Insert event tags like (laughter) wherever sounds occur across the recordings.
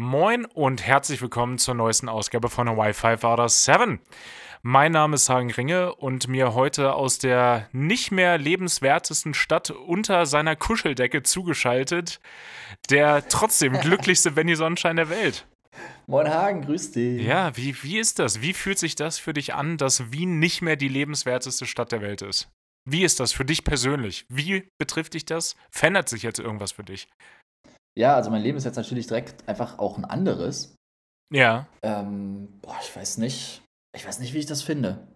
Moin und herzlich willkommen zur neuesten Ausgabe von Wi-Fi Father 7. Mein Name ist Hagen Ringe und mir heute aus der nicht mehr lebenswertesten Stadt unter seiner Kuscheldecke zugeschaltet, der trotzdem (laughs) glücklichste Benny Sonnenschein der Welt. Moin Hagen, grüß dich. Ja, wie, wie ist das? Wie fühlt sich das für dich an, dass Wien nicht mehr die lebenswerteste Stadt der Welt ist? Wie ist das für dich persönlich? Wie betrifft dich das? Verändert sich jetzt irgendwas für dich? Ja, also mein Leben ist jetzt natürlich direkt einfach auch ein anderes. Ja. Ähm, boah, ich weiß nicht. Ich weiß nicht, wie ich das finde.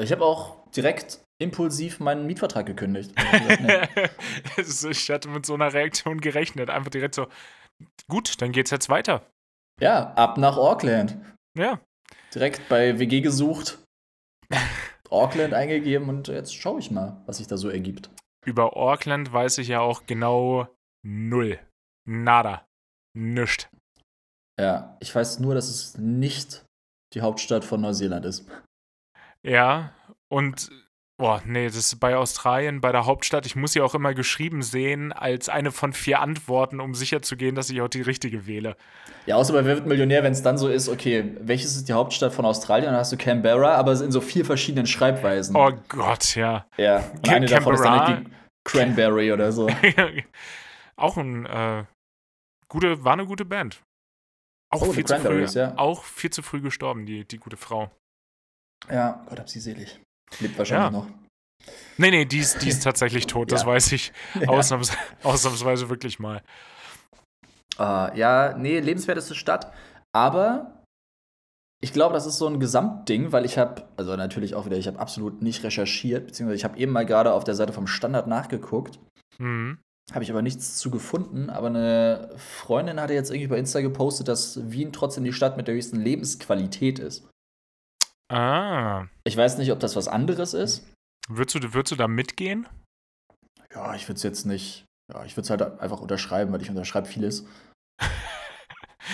Ich habe auch direkt impulsiv meinen Mietvertrag gekündigt. (laughs) ich hatte mit so einer Reaktion gerechnet. Einfach direkt so, gut, dann geht's jetzt weiter. Ja, ab nach Auckland. Ja. Direkt bei WG gesucht, Auckland eingegeben und jetzt schaue ich mal, was sich da so ergibt. Über Auckland weiß ich ja auch genau null. Nada. Nischt. Ja, ich weiß nur, dass es nicht die Hauptstadt von Neuseeland ist. Ja, und Boah, nee, das ist bei Australien, bei der Hauptstadt. Ich muss sie auch immer geschrieben sehen als eine von vier Antworten, um sicherzugehen, dass ich auch die richtige wähle. Ja, außer bei Wer wird Millionär, wenn es dann so ist, okay, welches ist die Hauptstadt von Australien? Dann hast du Canberra, aber in so vier verschiedenen Schreibweisen. Oh Gott, ja. Ja, und eine davon ist dann die Cranberry oder so. (laughs) auch ein, äh, gute, war eine gute Band. Auch, oh, viel zu früh, ja. auch viel zu früh gestorben, die, die gute Frau. Ja, Gott hab sie selig. Lebt wahrscheinlich ja. noch. Nee, nee, die ist, die ist tatsächlich tot, das ja. weiß ich (laughs) ausnahms ausnahmsweise wirklich mal. Uh, ja, nee, lebenswerteste Stadt. Aber ich glaube, das ist so ein Gesamtding, weil ich habe, also natürlich auch wieder, ich habe absolut nicht recherchiert, beziehungsweise ich habe eben mal gerade auf der Seite vom Standard nachgeguckt. Mhm. Habe ich aber nichts zu gefunden. Aber eine Freundin hatte jetzt irgendwie bei Insta gepostet, dass Wien trotzdem die Stadt mit der höchsten Lebensqualität ist. Ah. Ich weiß nicht, ob das was anderes ist. Würdest du, würdest du da mitgehen? Ja, ich würde es jetzt nicht. Ja, ich würde es halt einfach unterschreiben, weil ich unterschreibe vieles. (laughs)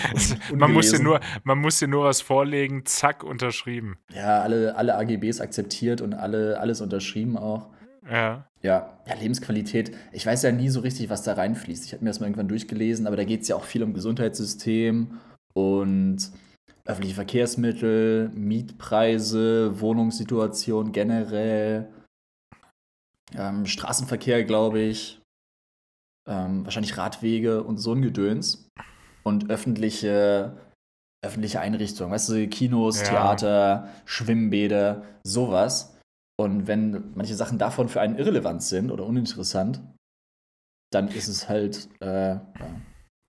also, man, muss dir nur, man muss dir nur was vorlegen, zack, unterschrieben. Ja, alle, alle AGBs akzeptiert und alle, alles unterschrieben auch. Ja. Ja, ja, Lebensqualität. Ich weiß ja nie so richtig, was da reinfließt. Ich habe mir das mal irgendwann durchgelesen, aber da geht es ja auch viel um Gesundheitssystem und öffentliche Verkehrsmittel, Mietpreise, Wohnungssituation generell, ähm, Straßenverkehr, glaube ich, ähm, wahrscheinlich Radwege und so ein Gedöns und öffentliche, öffentliche Einrichtungen, weißt du, Kinos, ja. Theater, Schwimmbäder, sowas. Und wenn manche Sachen davon für einen irrelevant sind oder uninteressant, dann ist es halt äh, ja,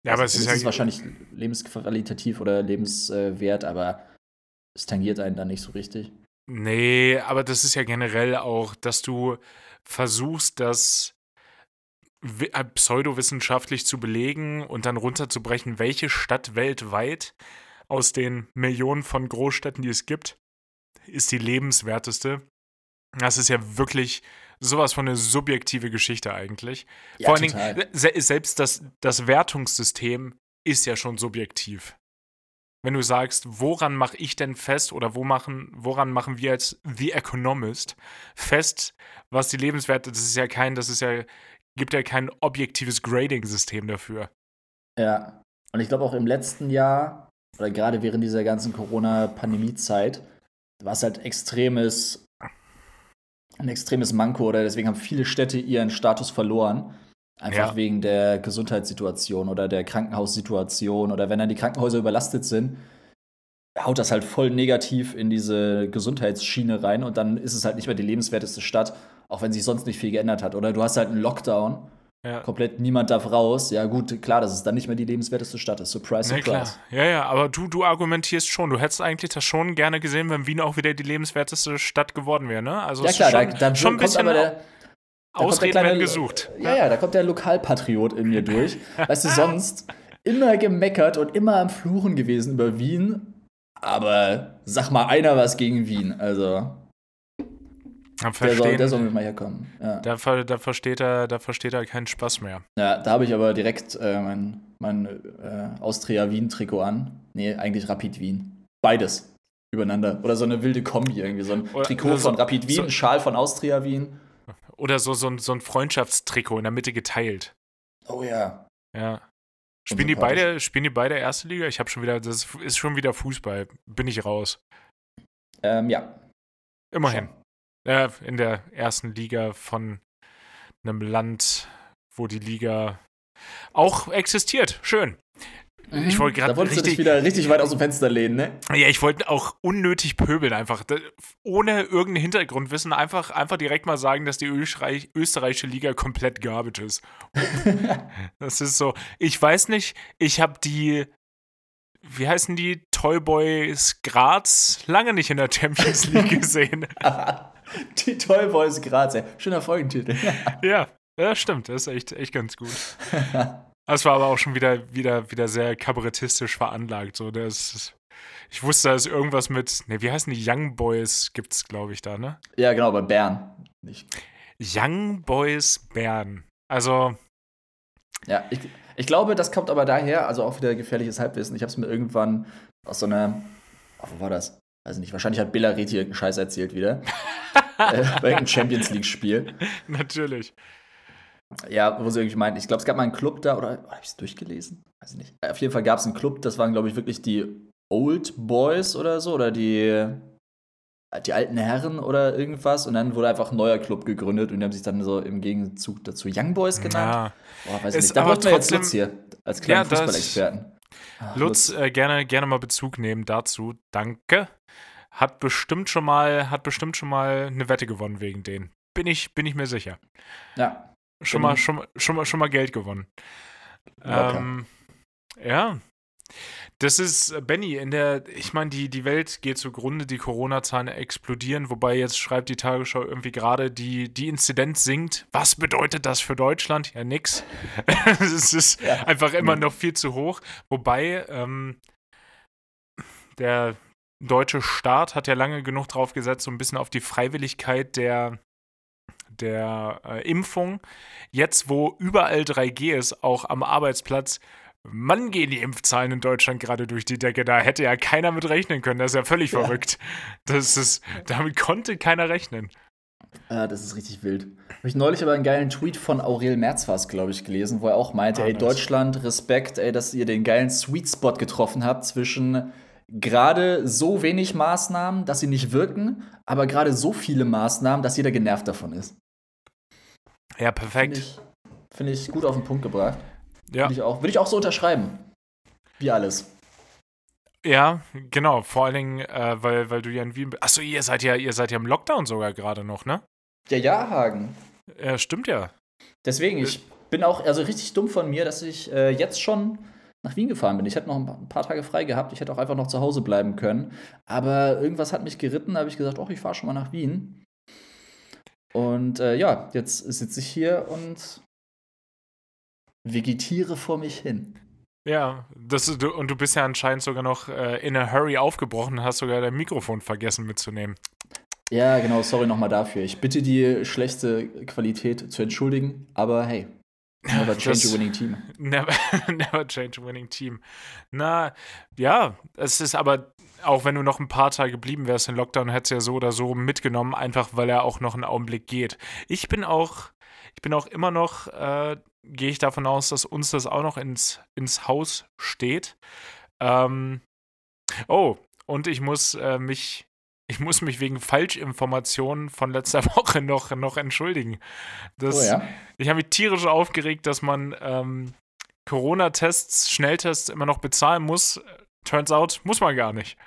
ja, aber es ist, ist wahrscheinlich lebensqualitativ oder lebenswert, aber es tangiert einen dann nicht so richtig. Nee, aber das ist ja generell auch, dass du versuchst, das äh, pseudowissenschaftlich zu belegen und dann runterzubrechen, welche Stadt weltweit aus den Millionen von Großstädten, die es gibt, ist die lebenswerteste. Das ist ja wirklich sowas von eine subjektive Geschichte eigentlich. Ja, Vor allen Dingen, se selbst das, das Wertungssystem ist ja schon subjektiv. Wenn du sagst, woran mache ich denn fest oder wo machen, woran machen wir als The Economist fest, was die Lebenswerte, das ist ja kein, das ist ja, gibt ja kein objektives Grading-System dafür. Ja, und ich glaube auch im letzten Jahr, oder gerade während dieser ganzen Corona-Pandemie-Zeit, war es halt extremes ein extremes Manko oder deswegen haben viele Städte ihren Status verloren. Einfach ja. wegen der Gesundheitssituation oder der Krankenhaussituation oder wenn dann die Krankenhäuser überlastet sind, haut das halt voll negativ in diese Gesundheitsschiene rein und dann ist es halt nicht mehr die lebenswerteste Stadt, auch wenn sich sonst nicht viel geändert hat. Oder du hast halt einen Lockdown ja. Komplett niemand darf raus. Ja, gut, klar, dass es dann nicht mehr die lebenswerteste Stadt ist. Surprise, surprise. Klar. Ja, ja, aber du, du argumentierst schon. Du hättest eigentlich das schon gerne gesehen, wenn Wien auch wieder die lebenswerteste Stadt geworden wäre, ne? Also ja, klar, schon, da, da schon ein bisschen aber der, Ausreden kleine, werden gesucht. Ja, ja, da kommt der Lokalpatriot in mir durch. (laughs) weißt du, sonst immer gemeckert und immer am Fluchen gewesen über Wien. Aber sag mal einer was gegen Wien. Also. Der soll, der soll mit mal herkommen. Ja. Da, da, versteht er, da versteht er keinen Spaß mehr. Ja, da habe ich aber direkt äh, mein, mein äh, Austria-Wien-Trikot an. Nee, eigentlich Rapid Wien. Beides übereinander. Oder so eine wilde Kombi irgendwie. So ein oder, Trikot oder so, von Rapid Wien, so, ein Schal von Austria Wien. Oder so, so, ein, so ein Freundschaftstrikot in der Mitte geteilt. Oh ja. Ja. Spielen die, beide, spielen die beide erste Liga? Ich habe schon wieder, das ist schon wieder Fußball. Bin ich raus. Ähm, ja. Immerhin. Äh, in der ersten Liga von einem Land, wo die Liga auch existiert. Schön. Mhm. Ich wollte gerade. Da wolltest richtig, du dich wieder richtig weit aus dem Fenster lehnen, ne? Ja, ich wollte auch unnötig pöbeln, einfach. Ohne irgendein Hintergrundwissen, einfach, einfach direkt mal sagen, dass die Österreich, österreichische Liga komplett garbage ist. (laughs) das ist so. Ich weiß nicht, ich habe die. Wie heißen die? Toyboys Graz lange nicht in der Champions League (laughs) gesehen. (laughs) (laughs) die Toyboys Graz, ey. Schöner Folgentitel. (laughs) ja, ja, stimmt. Das ist echt, echt ganz gut. Das war aber auch schon wieder, wieder, wieder sehr kabarettistisch veranlagt. So, das, ich wusste, da ist irgendwas mit, ne, wie heißen die Young Boys, gibt's, glaube ich, da, ne? Ja, genau, bei Bern. Nicht. Young Boys Bern. Also. Ja, ich, ich glaube, das kommt aber daher, also auch wieder gefährliches Halbwissen. Ich habe es mir irgendwann aus so einer, oh, wo war das? Weiß nicht, wahrscheinlich hat Billa Reti irgendeinen Scheiß erzählt wieder. (laughs) äh, bei irgendeinem Champions League-Spiel. Natürlich. Ja, wo sie irgendwie meinen, ich glaube, es gab mal einen Club da, oder, habe ich es durchgelesen? Weiß ich nicht. Auf jeden Fall gab es einen Club, das waren, glaube ich, wirklich die Old Boys oder so, oder die, die alten Herren oder irgendwas. Und dann wurde einfach ein neuer Club gegründet und die haben sich dann so im Gegenzug dazu Young Boys genannt. Ja. Boah, weiß ich nicht. Da braucht man jetzt Lutz hier als kleinen ja, Fußballexperten. Ah, Lutz, Lutz. Äh, gerne, gerne mal Bezug nehmen dazu. Danke. Hat bestimmt schon mal, hat bestimmt schon mal eine Wette gewonnen wegen denen. Bin ich, bin ich mir sicher. Ja, Schon mal, schon, schon, mal, schon mal Geld gewonnen. Ähm, ja. Das ist, äh, Benny, in der, ich meine, die, die Welt geht zugrunde, die Corona-Zahlen explodieren, wobei jetzt schreibt die Tagesschau irgendwie gerade, die, die Inzidenz sinkt. Was bedeutet das für Deutschland? Ja, nix. (laughs) es ist ja. einfach immer noch viel zu hoch. Wobei, ähm, der deutsche Staat hat ja lange genug drauf gesetzt, so ein bisschen auf die Freiwilligkeit der, der äh, Impfung. Jetzt, wo überall 3G ist, auch am Arbeitsplatz, Mann, gehen die Impfzahlen in Deutschland gerade durch die Decke. Da hätte ja keiner mit rechnen können. Das ist ja völlig ja. verrückt. Das ist, damit konnte keiner rechnen. Ja, das ist richtig wild. Habe ich neulich aber einen geilen Tweet von Aurel Merz was, glaube ich, gelesen, wo er auch meinte, ah, ey, Deutschland, Respekt, ey, dass ihr den geilen Sweet Spot getroffen habt zwischen gerade so wenig Maßnahmen, dass sie nicht wirken, aber gerade so viele Maßnahmen, dass jeder genervt davon ist. Ja, perfekt. Finde ich, find ich, gut auf den Punkt gebracht. Ja. Würde ich, auch, ich auch so unterschreiben. Wie alles. Ja, genau. Vor allen Dingen, äh, weil, weil du ja in Wien bist. Achso, ihr seid ja, ihr seid ja im Lockdown sogar gerade noch, ne? Ja, ja, Hagen. Ja, stimmt ja. Deswegen, ich bin auch, also richtig dumm von mir, dass ich äh, jetzt schon nach Wien gefahren bin. Ich hätte noch ein paar Tage frei gehabt. Ich hätte auch einfach noch zu Hause bleiben können. Aber irgendwas hat mich geritten. Da habe ich gesagt, ach, ich fahre schon mal nach Wien. Und äh, ja, jetzt sitze ich hier und vegetiere vor mich hin. Ja, das, du, und du bist ja anscheinend sogar noch äh, in a hurry aufgebrochen und hast sogar dein Mikrofon vergessen mitzunehmen. Ja, genau, sorry nochmal dafür. Ich bitte die schlechte Qualität zu entschuldigen, aber hey, Never (laughs) change a winning team. Never, (laughs) never change a winning team. Na, ja, es ist aber, auch wenn du noch ein paar Tage geblieben wärst in Lockdown, hättest du ja so oder so mitgenommen, einfach weil er auch noch einen Augenblick geht. Ich bin auch, ich bin auch immer noch, äh, gehe ich davon aus, dass uns das auch noch ins, ins Haus steht. Ähm, oh, und ich muss äh, mich ich muss mich wegen Falschinformationen von letzter (laughs) Woche noch, noch entschuldigen. Das, oh ja? Ich habe mich tierisch aufgeregt, dass man ähm, Corona-Tests, Schnelltests immer noch bezahlen muss. Turns out, muss man gar nicht.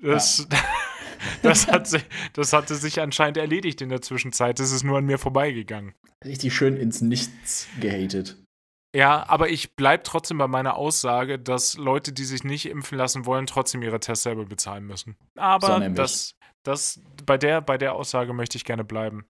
Das, ja. (laughs) das, hat sich, das hatte sich anscheinend erledigt in der Zwischenzeit. Das ist nur an mir vorbeigegangen. Richtig schön ins Nichts gehatet. Ja, aber ich bleibe trotzdem bei meiner Aussage, dass Leute, die sich nicht impfen lassen wollen, trotzdem ihre Tests selber bezahlen müssen. Aber so das, das, bei, der, bei der Aussage möchte ich gerne bleiben.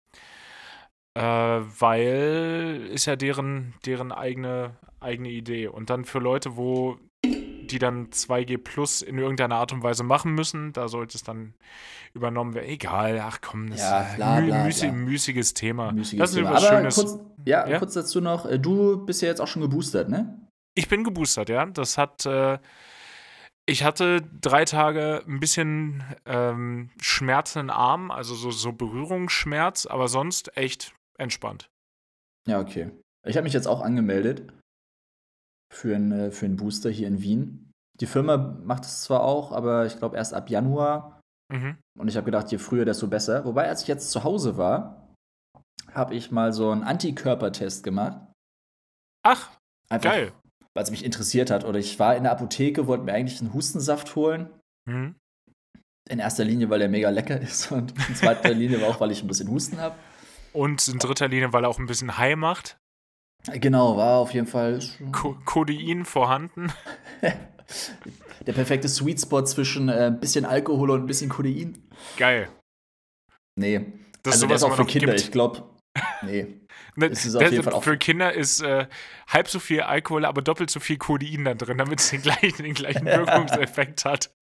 Äh, weil ist ja deren, deren eigene, eigene Idee. Und dann für Leute, wo die dann 2G Plus in irgendeiner Art und Weise machen müssen. Da sollte es dann übernommen werden. Egal, ach komm, das ja, bla, bla, bla. müßiges Thema. Müßiges das ist Thema. was Aber Schönes. Kurz, ja, ja, kurz dazu noch, äh, du bist ja jetzt auch schon geboostert, ne? Ich bin geboostert, ja. Das hat, äh, ich hatte drei Tage ein bisschen ähm, Schmerzen im Arm, also so, so Berührungsschmerz, aber sonst echt entspannt. Ja, okay. Ich habe mich jetzt auch angemeldet für einen äh, für einen Booster hier in Wien. Die Firma macht es zwar auch, aber ich glaube erst ab Januar. Mhm. Und ich habe gedacht, je früher, desto besser. Wobei, als ich jetzt zu Hause war, habe ich mal so einen Antikörpertest gemacht. Ach, Einfach, geil. weil es mich interessiert hat. Oder ich war in der Apotheke, wollte mir eigentlich einen Hustensaft holen. Mhm. In erster Linie, weil er mega lecker ist. Und in zweiter (laughs) Linie war auch, weil ich ein bisschen Husten habe. Und in dritter Linie, weil er auch ein bisschen High macht. Genau, war auf jeden Fall Co Codein vorhanden. (laughs) der perfekte Sweet Spot zwischen äh, ein bisschen Alkohol und ein bisschen Codein. Geil. Nee. Das also ist der ist auch für Kinder, gibt. ich glaube. Nee. (laughs) Ne, Es ist auf jeden Fall auch- für Kinder ist äh, halb so viel Alkohol, aber doppelt so viel Codein da drin, damit es den gleichen, den gleichen (laughs) Wirkungseffekt hat.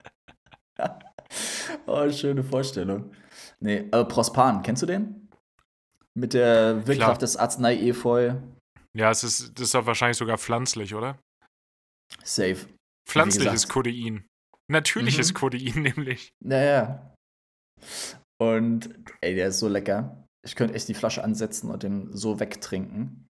Oh, schöne Vorstellung. Nee, äh, Prospan, kennst du den? Mit der Klar. Wirkkraft des Arznei Efeu. Ja, es ist, das ist doch wahrscheinlich sogar pflanzlich, oder? Safe. Pflanzliches. Codein. Natürliches Mhm. Codein (laughs) nämlich. Naja. Und ey, der ist so lecker. Ich könnte echt die Flasche ansetzen und den so wegtrinken.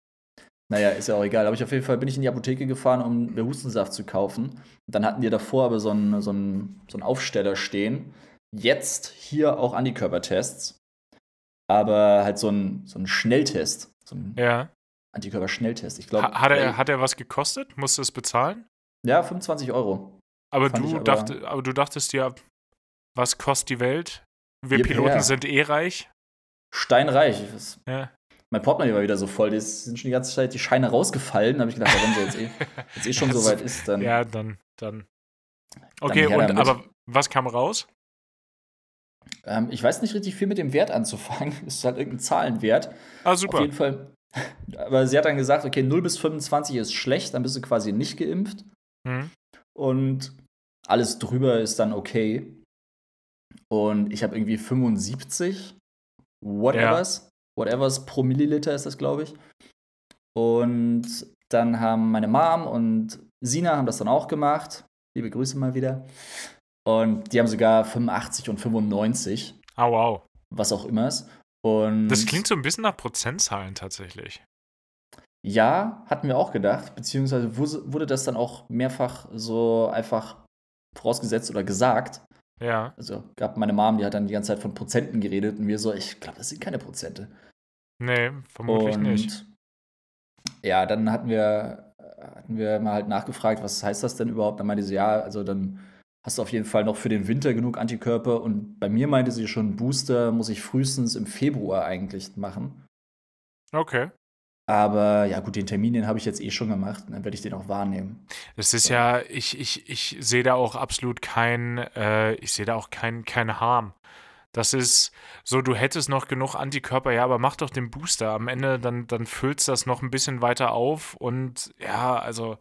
Naja, ist ja auch egal. Aber ich auf jeden Fall bin ich in die Apotheke gefahren, um mir Hustensaft zu kaufen. Und dann hatten die davor aber so einen, so einen, so einen Aufsteller stehen. Jetzt hier auch Antikörpertests. Aber halt so ein, so ein Schnelltest. So ein Ja. Antikörperschnelltest. Ich glaube. Ha hat, er, hat er was gekostet? Musst du es bezahlen? Ja, 25 Euro. Aber Fand du, aber- dacht, aber du dachtest ja, was kostet die Welt? Wir Piloten ja. sind eh reich. Steinreich. Ja. mein Portemonnaie war wieder so voll. Die sind schon die ganze Zeit die Scheine rausgefallen. Da habe ich gedacht, wenn sie jetzt eh, (laughs) jetzt eh schon so weit ist, dann. Ja, dann, dann. Okay, her und aber was kam raus? Ähm, ich weiß nicht richtig viel mit dem Wert anzufangen. (laughs) Es ist halt irgendein Zahlenwert. Ah, Auf super. jeden Fall. Aber sie hat dann gesagt, okay, 0 bis 25 ist schlecht, dann bist du quasi nicht geimpft. Hm. Und alles drüber ist dann okay. Und ich habe irgendwie 75, whatevers. Whatevers pro Milliliter ist das, glaube ich. Und dann haben meine Mom und Sina haben das dann auch gemacht. Liebe Grüße mal wieder. Und die haben sogar 85 und 95, Ah, wow. was auch immer ist. Und Das klingt so ein bisschen nach Prozentzahlen tatsächlich. Ja, hatten wir auch gedacht, beziehungsweise wu- wurde das dann auch mehrfach so einfach vorausgesetzt oder gesagt. Ja. Also gab meine Mom, die hat dann die ganze Zeit von Prozenten geredet und wir so, ich glaube, das sind keine Prozente. Nee, vermutlich und nicht. ja, dann hatten wir, hatten wir mal halt nachgefragt, was heißt das denn überhaupt? Dann meinte sie, ja, also dann hast du auf jeden Fall noch für den Winter genug Antikörper und bei mir meinte sie schon, Booster muss ich frühestens im Februar eigentlich machen. Okay. Aber ja, gut, den Termin, den habe ich jetzt eh schon gemacht dann werde ich den auch wahrnehmen. Das ist ja, ich, ich, ich sehe da auch absolut kein, äh, ich sehe da auch kein, kein Harm. Das ist so, du hättest noch genug Antikörper, ja, aber mach doch den Booster. Am Ende, dann, dann füllst das noch ein bisschen weiter auf und ja, also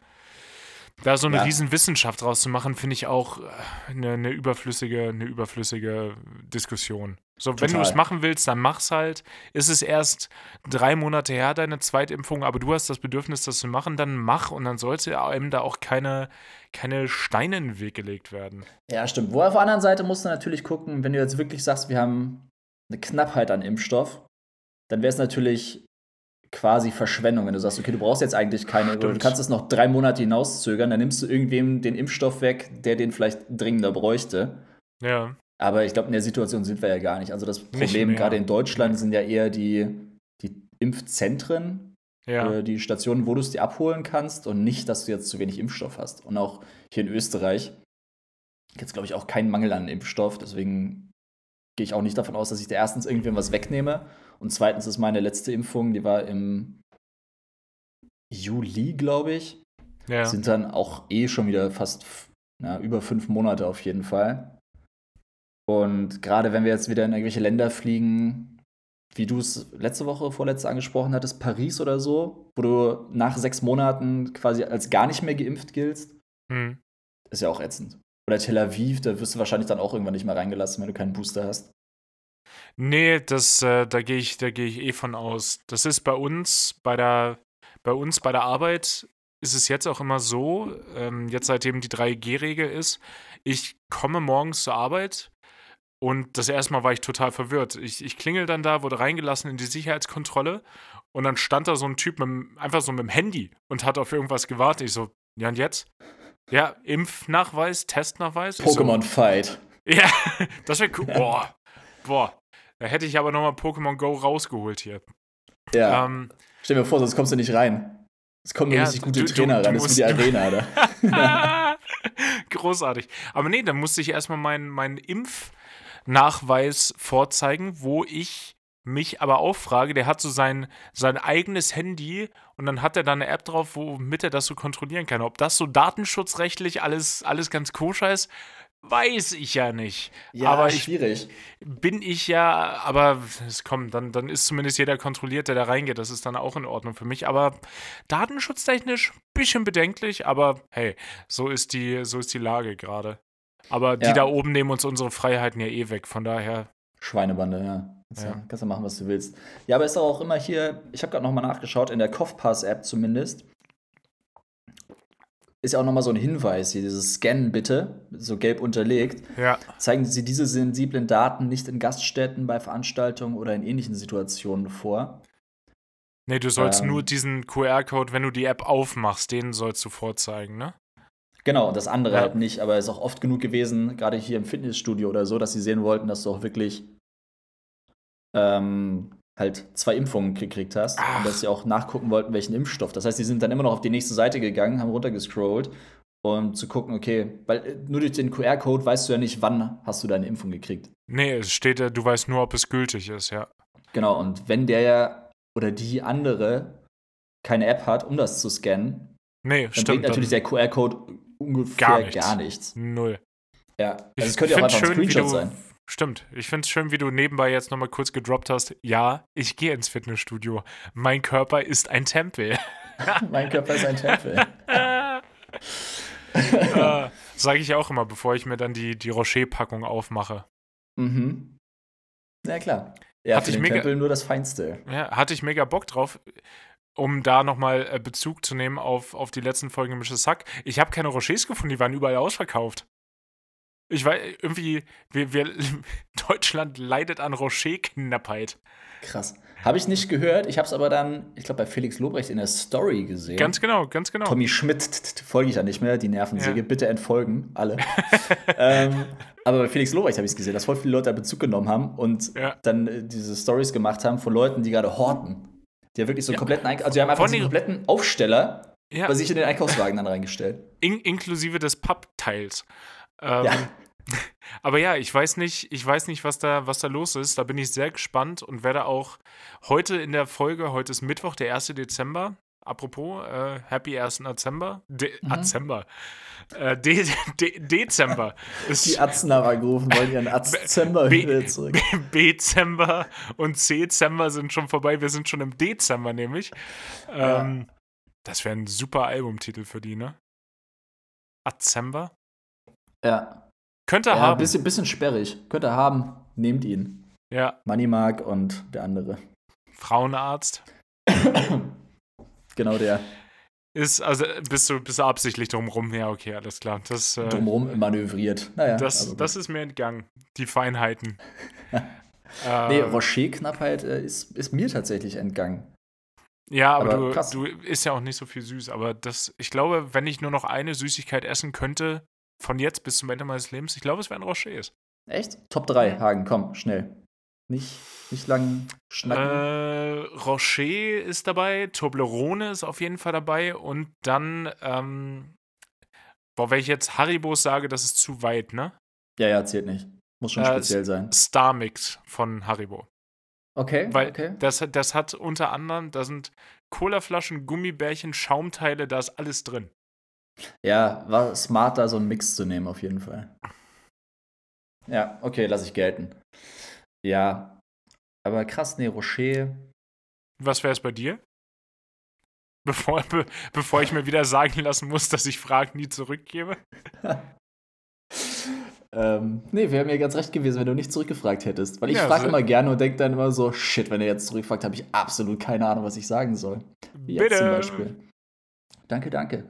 da so eine Ja. Riesenwissenschaft draus zu machen, finde ich auch äh, eine, eine überflüssige, eine überflüssige Diskussion. So, wenn du Total. es machen willst, dann mach's halt. Ist es erst drei Monate her, deine Zweitimpfung, aber du hast das Bedürfnis, das zu machen, dann mach und dann sollte einem da auch keine, keine Steine in den Weg gelegt werden. Ja, stimmt. Wo auf der anderen Seite musst du natürlich gucken, wenn du jetzt wirklich sagst, wir haben eine Knappheit an Impfstoff, dann wäre es natürlich quasi Verschwendung, wenn du sagst, okay, du brauchst jetzt eigentlich keine, oder du Stimmt. kannst es noch drei Monate hinauszögern, dann nimmst du irgendwem den Impfstoff weg, der den vielleicht dringender bräuchte. Ja. Aber ich glaube, in der Situation sind wir ja gar nicht. Also das Problem gerade in Deutschland sind ja eher die, die Impfzentren, Ja. äh, die Stationen, wo du es dir abholen kannst und nicht, dass du jetzt zu wenig Impfstoff hast. Und auch hier in Österreich gibt es, glaube ich, auch keinen Mangel an Impfstoff. Deswegen gehe ich auch nicht davon aus, dass ich da erstens irgendwem was wegnehme. Und zweitens ist meine letzte Impfung, die war im Juli, glaube ich. ja. Sind dann auch eh schon wieder fast na, über fünf Monate auf jeden Fall. Und gerade wenn wir jetzt wieder in irgendwelche Länder fliegen, wie du es letzte Woche, vorletzte angesprochen hattest, Paris oder so, wo du nach sechs Monaten quasi als gar nicht mehr geimpft giltst, Hm. ist ja auch ätzend. Oder Tel Aviv, da wirst du wahrscheinlich dann auch irgendwann nicht mehr reingelassen, wenn du keinen Booster hast. Nee, das, äh, da gehe ich, da gehe ich eh von aus. Das ist bei uns, bei der, bei uns bei der Arbeit ist es jetzt auch immer so, ähm, jetzt seitdem die 3G-Regel ist, ich komme morgens zur Arbeit und das erste Mal war ich total verwirrt. Ich, ich klingel dann da, wurde reingelassen in die Sicherheitskontrolle und dann stand da so ein Typ mit, einfach so mit dem Handy und hat auf irgendwas gewartet. Ich so, Ja, und jetzt? Ja, Impfnachweis, Testnachweis. Pokémon Fight. Ja, (laughs) das wäre cool. Boah, boah. Da hätte ich aber nochmal Pokémon Go rausgeholt hier. Ja. Ähm, Stell dir mal vor, sonst kommst du nicht rein. Es kommen nur Ja, richtig gute du- du- Trainer du rein. Das ist wie die Arena, da. (laughs) Großartig. Aber nee, dann musste ich erstmal meinen meinen Impfnachweis vorzeigen, wo ich mich aber auch frage, der hat so sein, sein eigenes Handy und dann hat er da eine App drauf, womit er das so kontrollieren kann. Ob das so datenschutzrechtlich alles, alles ganz koscher ist, weiß ich ja nicht. Ja, aber ich schwierig. bin ich ja, aber es kommt, dann, dann ist zumindest jeder kontrolliert, der da reingeht. Das ist dann auch in Ordnung für mich. Aber datenschutztechnisch bisschen bedenklich, aber hey, so ist die, so ist die Lage gerade. Aber die Ja. da oben nehmen uns unsere Freiheiten ja eh weg. Von daher, Schweinebande, ja. Kannst, ja. Ja. kannst du machen, was du willst. Ja, aber ist auch immer hier, ich habe gerade nochmal nachgeschaut, in der Kopfpass-App zumindest, ist ja auch nochmal so ein Hinweis hier, dieses Scannen bitte, so gelb unterlegt. ja, Zeigen Sie diese sensiblen Daten nicht in Gaststätten, bei Veranstaltungen oder in ähnlichen Situationen vor. nee, du sollst Ähm. nur diesen QR-Code, wenn du die App aufmachst, den sollst du vorzeigen, ne? Genau, und das andere Ja. halt nicht, aber es ist auch oft genug gewesen, gerade hier im Fitnessstudio oder so, dass sie sehen wollten, dass du auch wirklich ähm, halt zwei Impfungen gekriegt hast Ach. und dass sie auch nachgucken wollten, welchen Impfstoff. Das heißt, sie sind dann immer noch auf die nächste Seite gegangen, haben runtergescrollt, um zu gucken, okay, weil äh, nur durch den QR-Code weißt du ja nicht, wann hast du deine Impfung gekriegt. Nee, es steht ja, du weißt nur, ob es gültig ist, ja. Genau, und wenn der ja oder die andere keine App hat, um das zu scannen, Nee, dann stimmt. bringt natürlich der QR-Code ungefähr Gar gar nichts. nichts. null. Ja, also es könnte ja auch einfach ein schön, wie Screenshot sein. Stimmt. Ich finde es schön, wie du nebenbei jetzt nochmal kurz gedroppt hast. Ja, ich gehe ins Fitnessstudio. Mein Körper ist ein Tempel. (laughs) mein Körper ist ein Tempel. (laughs) äh, Sage ich auch immer, bevor ich mir dann die, die Rocher-Packung aufmache. mhm. Ja, klar. Ja, Hatte ich mega- Tempel nur das Feinste. Ja, hatte ich mega Bock drauf, um da nochmal äh, Bezug zu nehmen auf, auf die letzten Folgen Misches Hack. Ich habe keine Rochers gefunden, die waren überall ausverkauft. Ich weiß, irgendwie, wir, wir, (laughs) Deutschland leidet an Rocher-Knappheit. Krass. Habe ich nicht gehört. Ich habe es aber dann, ich glaube, bei Felix Lobrecht in der Story gesehen. Ganz genau, ganz genau. Tommy Schmidt folge ich ja nicht mehr, die Nervensäge. Ja. Bitte entfolgen, alle. (laughs) ähm, aber bei Felix Lobrecht habe ich es gesehen, dass voll viele Leute da Bezug genommen haben und Ja. dann äh, diese Stories gemacht haben von Leuten, die gerade horten. Die ja wirklich so Ja. kompletten Einkauf, also die haben einfach einen kompletten Aufsteller Ja, bei sich in den Einkaufswagen dann reingestellt. in, inklusive des Pappteils. Ähm, Ja. (laughs) Aber ja, ich weiß nicht, ich weiß nicht, was da, was da los ist. Da bin ich sehr gespannt und werde auch heute in der Folge, heute ist Mittwoch, der 1. Dezember. Apropos, äh, Happy 1. Dezember. De Mhm. Dezember. Äh, De De Dezember. (laughs) Die Atzen haben angerufen, wollen ihren Atzember B- wieder zurück. B-Zember und C-Zember sind schon vorbei. Wir sind schon im Dezember nämlich. Ähm, Das wäre ein super Albumtitel für die, ne? Azember? Ja, Könnte ja haben. bisschen, bisschen sperrig. Könnt ihr haben, nehmt ihn. Ja, Moneymark und der andere. Frauenarzt. (coughs) Genau der. Ist, also bist du, bist du absichtlich drumrum? Ja, okay, alles klar. Das, äh, Drumherum manövriert. Naja, das, also das ist mir entgangen. Die Feinheiten. (laughs) Nee, äh, Rocher-Knappheit äh, ist, ist mir tatsächlich entgangen. ja, aber, aber du, krass. du isst ja auch nicht so viel süß. Aber das, ich glaube, wenn ich nur noch eine Süßigkeit essen könnte, von jetzt bis zum Ende meines Lebens, ich glaube, es wäre ein Rochers. Echt? Top 3, Hagen, komm, schnell. Nicht, nicht lang schnacken. Äh, Rocher ist dabei, Toblerone ist auf jeden Fall dabei und dann, ähm, boah, wenn ich jetzt Haribos sage, das ist zu weit, ne? ja, ja, zählt nicht. Muss schon äh, speziell sein. Star Mix von Haribo. Okay, Weil okay. das, das hat unter anderem, da sind Colaflaschen, Gummibärchen, Schaumteile, da ist alles drin. Ja, war smart, da so einen Mix zu nehmen, auf jeden Fall. Ja, okay, lass ich gelten. Ja, aber krass, nee, Rocher. Was wäre es bei dir? Bevor, be, bevor ich mir wieder sagen lassen muss, dass ich Fragen nie zurückgebe. (laughs) ähm, nee, wäre mir ganz recht gewesen, wenn du nicht zurückgefragt hättest. Weil ich Ja, frage so- immer gerne und denke dann immer so, shit, wenn er jetzt zurückfragt, habe ich absolut keine Ahnung, was ich sagen soll. Wie jetzt zum Beispiel. Danke, danke.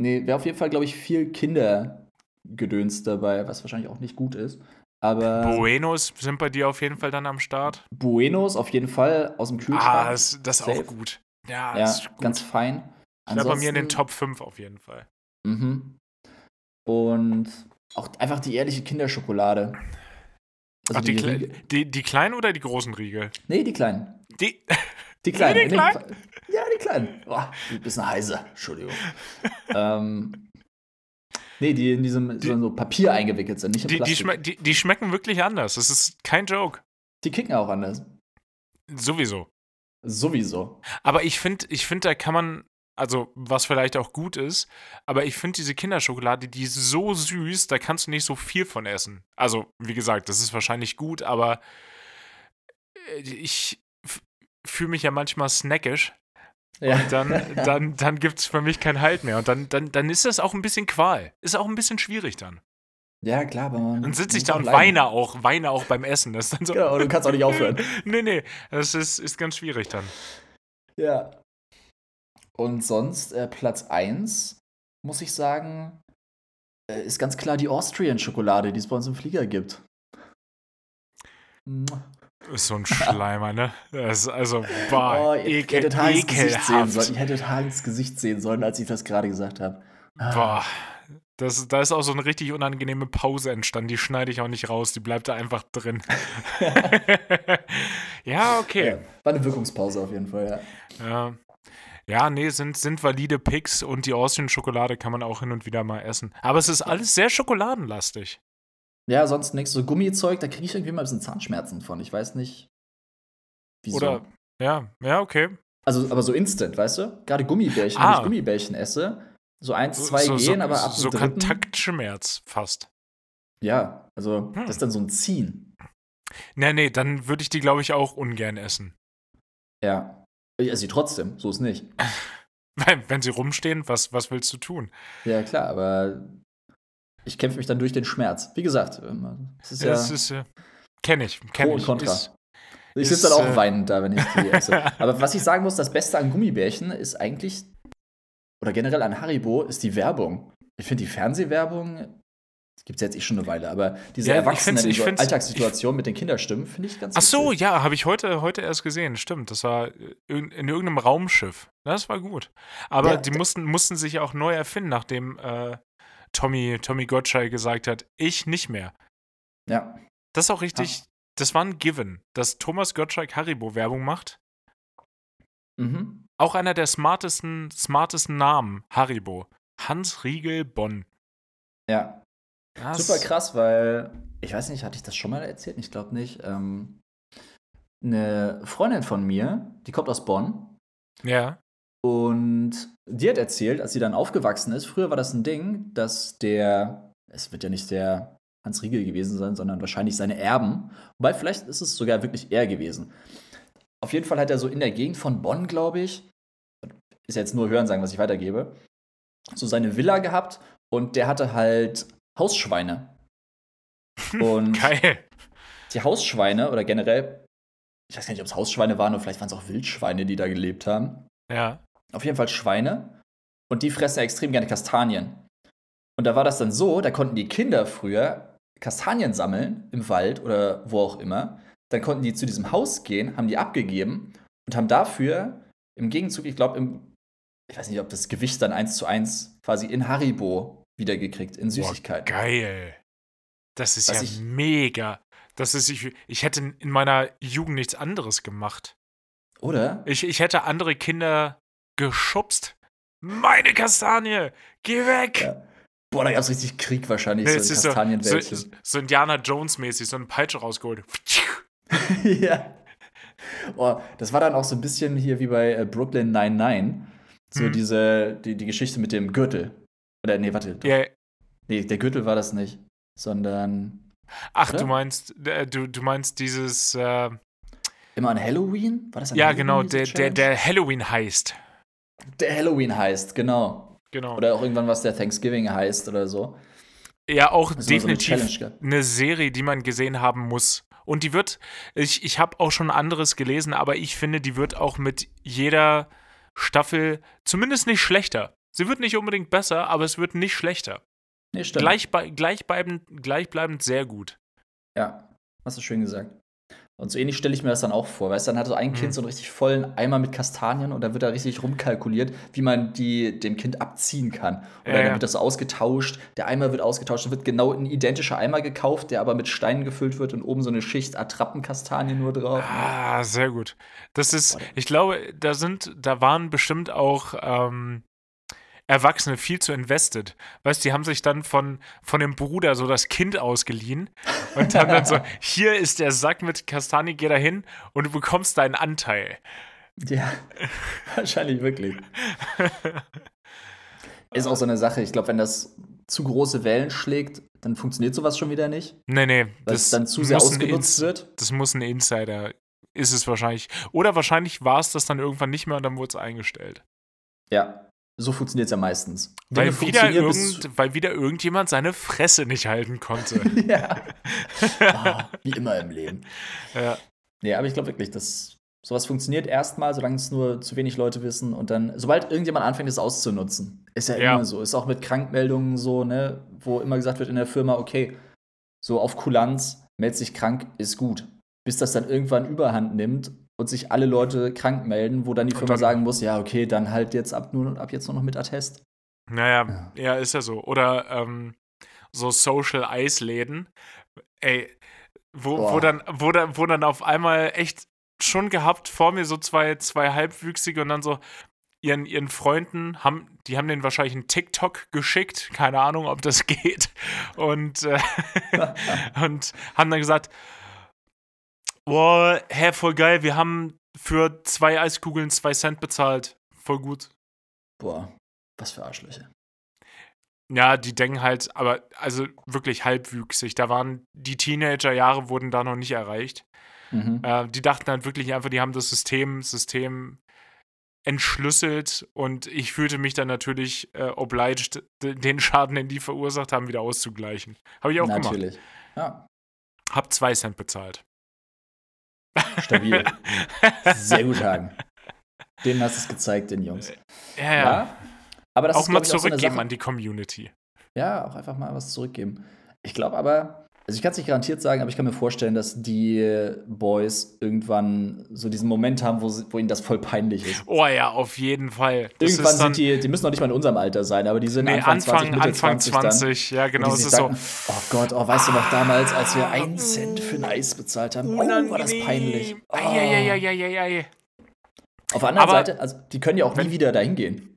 Nee, wäre auf jeden Fall, glaube ich, viel Kindergedöns dabei, was wahrscheinlich auch nicht gut ist. Aber Buenos sind bei dir auf jeden Fall dann am Start. Buenos auf jeden Fall aus dem Kühlschrank. Ah, das, das ist auch Safe. gut. Ja, ja, ist gut. ganz fein. Ich glaube bei mir in den Top 5 auf jeden Fall. Mhm. Und auch einfach die ehrliche Kinderschokolade. Also Ach, die, Riegel- die, die kleinen oder die großen Riegel? Nee, die kleinen. Die. Die (laughs) kleinen. die kleinen? Die kleinen. Boah, ein bisschen heiser. Entschuldigung. ähm, nee, die in diesem so, in so Papier eingewickelt sind, nicht Die, die, schme die, die schmecken wirklich anders. Das ist kein Joke. die kicken auch anders. Sowieso. Sowieso. Aber ich finde, ich find, da kann man, also was vielleicht auch gut ist, aber ich finde diese Kinderschokolade, die ist so süß, da kannst du nicht so viel von essen. Also, wie gesagt, das ist wahrscheinlich gut, aber äh, ich fühle mich ja manchmal snackisch. Ja. Und dann, dann, dann gibt es für mich keinen Halt mehr. Und dann, dann, dann ist das auch ein bisschen Qual. Ist auch ein bisschen schwierig dann. ja, klar, aber man. Dann sitze ich da und weine auch, weine auch beim Essen. Das ist dann so. Genau, du kannst auch nicht aufhören. (laughs) nee, nee, das ist, ist ganz schwierig dann. Ja. Und sonst äh, Platz 1, muss ich sagen, äh, ist ganz klar die Austrian-Schokolade, die es bei uns im Flieger gibt. Ist so ein Schleimer, ne? Das ist also, boah, Oh, ihr, ekel, hättet Hals Gesicht sehen sollen. Ihr hättet Hals Gesicht sehen sollen, als ich das gerade gesagt habe. Ah. Boah. Das, da ist auch so eine richtig unangenehme Pause entstanden. Die schneide ich auch nicht raus. Die bleibt da einfach drin. (laughs) ja, okay. Ja, war eine Wirkungspause auf jeden Fall, ja. Ja, ja nee, sind, sind valide Picks und die Austrian-Schokolade kann man auch hin und wieder mal essen. Aber es ist alles sehr schokoladenlastig. Ja, sonst nichts. So Gummizeug, da kriege ich irgendwie mal ein bisschen Zahnschmerzen von. Ich weiß nicht. Wieso. Oder, ja, ja, okay. Also, aber so instant, weißt du? Gerade Gummibärchen, Ah. wenn ich Gummibärchen esse, so eins, zwei so, gehen, so, aber ab so dritten, Kontaktschmerz fast. Ja, also Hm. das ist dann so ein Ziehen. Nee, nee, dann würde ich die, glaube ich, auch ungern essen. Ja. Ich esse sie trotzdem, so ist nicht. (laughs) Wenn, wenn sie rumstehen, was, was willst du tun? Ja, klar, aber ich kämpfe mich dann durch den Schmerz. Wie gesagt, ähm, es ist ja. Das ist, äh, kenn ich, kenn Pro und ich. Contra. Ist, ich sitze dann auch äh, weinend da, wenn ich die esse. (laughs) aber was ich sagen muss, das Beste an Gummibärchen ist eigentlich, oder generell an Haribo, ist die Werbung. Ich finde die Fernsehwerbung, das gibt es jetzt eh schon eine Weile, aber diese Ja, ich Erwachsenen find's- ich so find's- Alltagssituationen mit den Kinderstimmen, finde ich ganz ach so, witzig. ja, habe ich heute, heute erst gesehen. Stimmt, das war in, in irgendeinem Raumschiff. Das war gut. Aber Ja, die mussten, mussten sich auch neu erfinden, nachdem äh, Tommy, Tommy Gottschalk gesagt hat, ich nicht mehr. Ja. Das ist auch richtig, das war ein Given, dass Thomas Gottschalk Haribo-Werbung macht. Mhm. Auch einer der smartesten, smartesten Namen, Haribo. Hans Riegel Bonn. Ja. Das- Super krass, weil, ich weiß nicht, hatte ich das schon mal erzählt? Ich glaube nicht. Ähm, eine Freundin von mir, die kommt aus Bonn Ja. Und die hat erzählt, als sie dann aufgewachsen ist, früher war das ein Ding, dass der, es wird ja nicht der Hans Riegel gewesen sein, sondern wahrscheinlich seine Erben. Wobei, vielleicht ist es sogar wirklich er gewesen. Auf jeden Fall hat er so in der Gegend von Bonn, glaube ich, ist jetzt nur Hörensagen, was ich weitergebe, so seine Villa gehabt und der hatte halt Hausschweine. Und Geil. die Hausschweine oder generell, ich weiß gar nicht, ob es Hausschweine waren oder vielleicht waren es auch Wildschweine, die da gelebt haben. Ja. Auf jeden Fall Schweine. Und die fressen extrem gerne Kastanien. Und da war das dann so, da konnten die Kinder früher Kastanien sammeln im Wald oder wo auch immer. Dann konnten die zu diesem Haus gehen, haben die abgegeben und haben dafür im Gegenzug, ich glaube, ich weiß nicht, ob das Gewicht dann eins zu eins quasi in Haribo wiedergekriegt, in Süßigkeiten. Geil. Das ist Was ja ich- mega. Das ist, ich, ich hätte in meiner Jugend nichts anderes gemacht. Oder? Ich, ich hätte andere Kinder geschubst. Meine Kastanie, geh weg! Ja. Boah, da gab es richtig Krieg wahrscheinlich, Nee, so in ist so, so, Kastanienwäldchen. so Indiana Jones-mäßig, so eine Peitsche rausgeholt. (laughs) ja. Oh, das war dann auch so ein bisschen hier wie bei äh, Brooklyn 99. So Hm. diese, die, die Geschichte mit dem Gürtel. Oder, nee, warte. Ja, Nee, der Gürtel war das nicht. Sondern ach, Oder? du meinst, äh, du, du meinst dieses, äh, immer an Halloween? War das an ja Halloween, genau, der, der, der Halloween heißt. Der Halloween heißt, genau. Genau. Oder auch irgendwann was der Thanksgiving heißt oder so. ja, auch mal so eine definitiv eine Serie, die man gesehen haben muss. Und die wird, ich, ich habe auch schon anderes gelesen, aber ich finde, die wird auch mit jeder Staffel zumindest nicht schlechter. Sie wird nicht unbedingt besser, aber es wird nicht schlechter. Nee, stimmt. Gleich, gleichbleibend, gleichbleibend sehr gut. Ja, hast du schön gesagt. Und so ähnlich stelle ich mir das dann auch vor. Weißt du, dann hat so ein Kind Mhm. so einen richtig vollen Eimer mit Kastanien und dann wird da richtig rumkalkuliert, wie man die dem Kind abziehen kann. Oder Ja, dann wird das so ausgetauscht, der Eimer wird ausgetauscht, dann wird genau ein identischer Eimer gekauft, der aber mit Steinen gefüllt wird und oben so eine Schicht Attrappenkastanien nur drauf. Ah, sehr gut. Das ist, ich glaube, da sind, da waren bestimmt auch ähm, Erwachsene viel zu invested. Weißt du, die haben sich dann von, von dem Bruder so das Kind ausgeliehen und haben dann so, (laughs) hier ist der Sack mit Kastanien, geh da hin und du bekommst deinen Anteil. Ja, (laughs) wahrscheinlich wirklich. (laughs) Ist auch so eine Sache. Ich glaube, wenn das zu große Wellen schlägt, dann funktioniert sowas schon wieder nicht, Nee, nee, weil es dann zu sehr ausgenutzt wird. Das muss ein Insider, ist es wahrscheinlich. Oder wahrscheinlich war es das dann irgendwann nicht mehr und dann wurde es eingestellt. Ja, so funktioniert es ja meistens. Weil Dinge wieder, irgend, weil wieder irgendjemand seine Fresse nicht halten konnte. (laughs) ja. (laughs) Ah, wie immer im Leben. ja. Nee, aber ich glaube wirklich, dass sowas funktioniert erstmal, solange es nur zu wenig Leute wissen und dann, sobald irgendjemand anfängt, es auszunutzen, ist ja, Ja. immer so. Ist auch mit Krankmeldungen so, ne, wo immer gesagt wird in der Firma, okay, so auf Kulanz, meldet sich krank, ist gut. Bis das dann irgendwann überhand nimmt und sich alle Leute krank melden, wo dann die Firma dann- sagen muss, ja, okay, dann halt jetzt ab, nur, ab jetzt nur noch mit Attest. Naja, ja. ist ja so. Oder ähm, so Social Eisläden. Ey, wo, wo, dann, wo, dann, wo dann auf einmal echt schon gehabt vor mir so zwei, zwei Halbwüchsige und dann so ihren, ihren Freunden haben, die haben denen wahrscheinlich einen TikTok geschickt, keine Ahnung, ob das (laughs) geht. Und, äh, (laughs) und haben dann gesagt, boah, hä, voll geil, wir haben für zwei Eiskugeln zwei Cent bezahlt. Voll gut. Boah, was für Arschlöcher. Ja, die denken halt, aber also wirklich halbwüchsig. Da waren die Teenagerjahre wurden da noch nicht erreicht. Mhm. Äh, die dachten halt wirklich einfach, die haben das System, System entschlüsselt und ich fühlte mich dann natürlich äh, obliged, den Schaden, den die verursacht haben, wieder auszugleichen. Habe ich auch gemacht. Natürlich. Ja, Hab zwei Cent bezahlt. Stabil. (laughs) Sehr gut, Hagen. Denen hast du es gezeigt, den Jungs. Ja, ja. Aber das auch ist, mal ich, auch so zurückgeben an die Community. Ja, auch einfach mal was zurückgeben. Ich glaube aber, also ich kann es nicht garantiert sagen, aber ich kann mir vorstellen, dass die Boys irgendwann so diesen Moment haben, wo, sie, wo ihnen das voll peinlich ist. Oh ja, auf jeden Fall. Das Irgendwann sind die, die müssen noch nicht mal in unserem Alter sein, aber die sind nee, Anfang, Anfang, 20, Mitte Anfang 20, dann. 20, ja genau, es ist sich so. sagen, oh Gott, oh, weißt du noch damals, als wir einen Cent für ein Eis bezahlt haben? Oh, war das peinlich. Oh. Auf der anderen Aber- Seite, also die können ja auch nie wieder dahin gehen.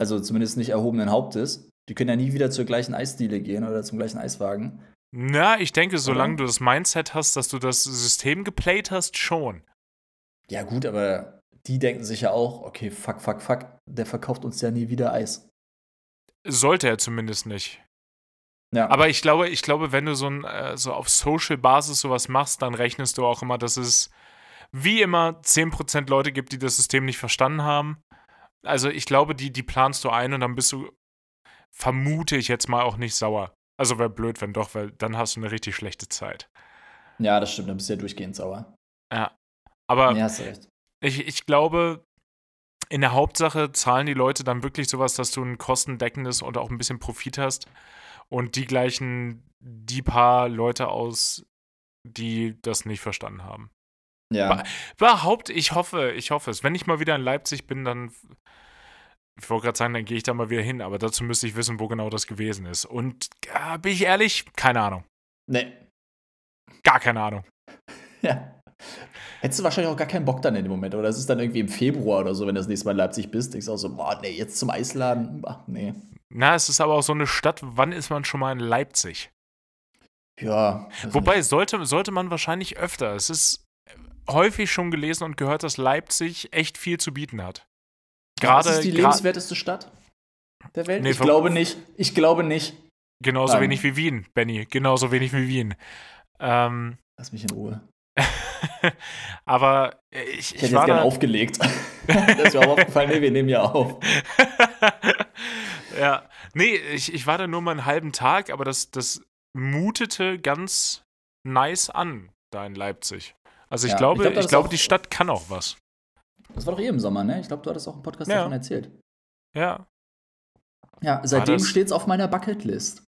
Also zumindest nicht erhobenen Hauptes. Die können ja nie wieder zur gleichen Eisdiele gehen oder zum gleichen Eiswagen. Na, ich denke, solange du das Mindset hast, dass du das System geplayt hast, schon. Ja, gut, aber die denken sich ja auch, okay, fuck, fuck, fuck, der verkauft uns ja nie wieder Eis. Sollte er zumindest nicht. Ja, Aber ich glaube, ich glaube, wenn du so, ein, äh, so auf Social-Basis sowas machst, dann rechnest du auch immer, dass es wie immer 10% Leute gibt, die das System nicht verstanden haben. Also ich glaube, die, die planst du ein und dann bist du, vermute ich jetzt mal, auch nicht sauer. Also wäre blöd, wenn doch, weil dann hast du eine richtig schlechte Zeit. ja, das stimmt, dann bist du ja durchgehend sauer. Aber Ja, hast du recht. ich, ich glaube, in der Hauptsache zahlen die Leute dann wirklich sowas, dass du ein kostendeckendes und auch ein bisschen Profit hast. Und die gleichen, die paar Leute aus, die das nicht verstanden haben. Ja, Überhaupt, ich hoffe, ich hoffe es. Wenn ich mal wieder in Leipzig bin, dann. Ich wollte gerade sagen, dann gehe ich da mal wieder hin, aber dazu müsste ich wissen, wo genau das gewesen ist. Und äh, bin ich ehrlich, keine Ahnung. nee. Gar keine Ahnung. (laughs) Ja. Hättest du wahrscheinlich auch gar keinen Bock dann in dem Moment, oder? Es ist dann irgendwie im Februar oder so, wenn du das nächste Mal in Leipzig bist, denkst du auch so, boah, nee, jetzt zum Eisladen, ach, nee. Na, es ist aber auch so eine Stadt, wann ist man schon mal in Leipzig? Ja. weiß Wobei, sollte, sollte man wahrscheinlich öfter. Es ist häufig schon gelesen und gehört, dass Leipzig echt viel zu bieten hat. Gerade. ist es die lebenswerteste Stadt der Welt? Nee, ich glaube nicht. Ich glaube nicht. genauso Nein. wenig wie Wien, Benny. Genauso wenig wie Wien. Ähm, Lass mich in Ruhe. (laughs) aber ich, Ich ich, hätte war jetzt gerne aufgelegt. (laughs) das ist mir auch aufgefallen, nee, wir nehmen ja auf. (laughs) ja, nee, ich, ich war da nur mal einen halben Tag, aber das, das mutete ganz nice an, da in Leipzig. Also ich Ja, glaube, ich glaub, ich, glaube, die Stadt kann auch was. Das war doch eh im Sommer, ne? Ich glaube, du hattest auch im Podcast Ja. davon erzählt. Ja, Ja, seitdem das- steht's auf meiner Bucketlist.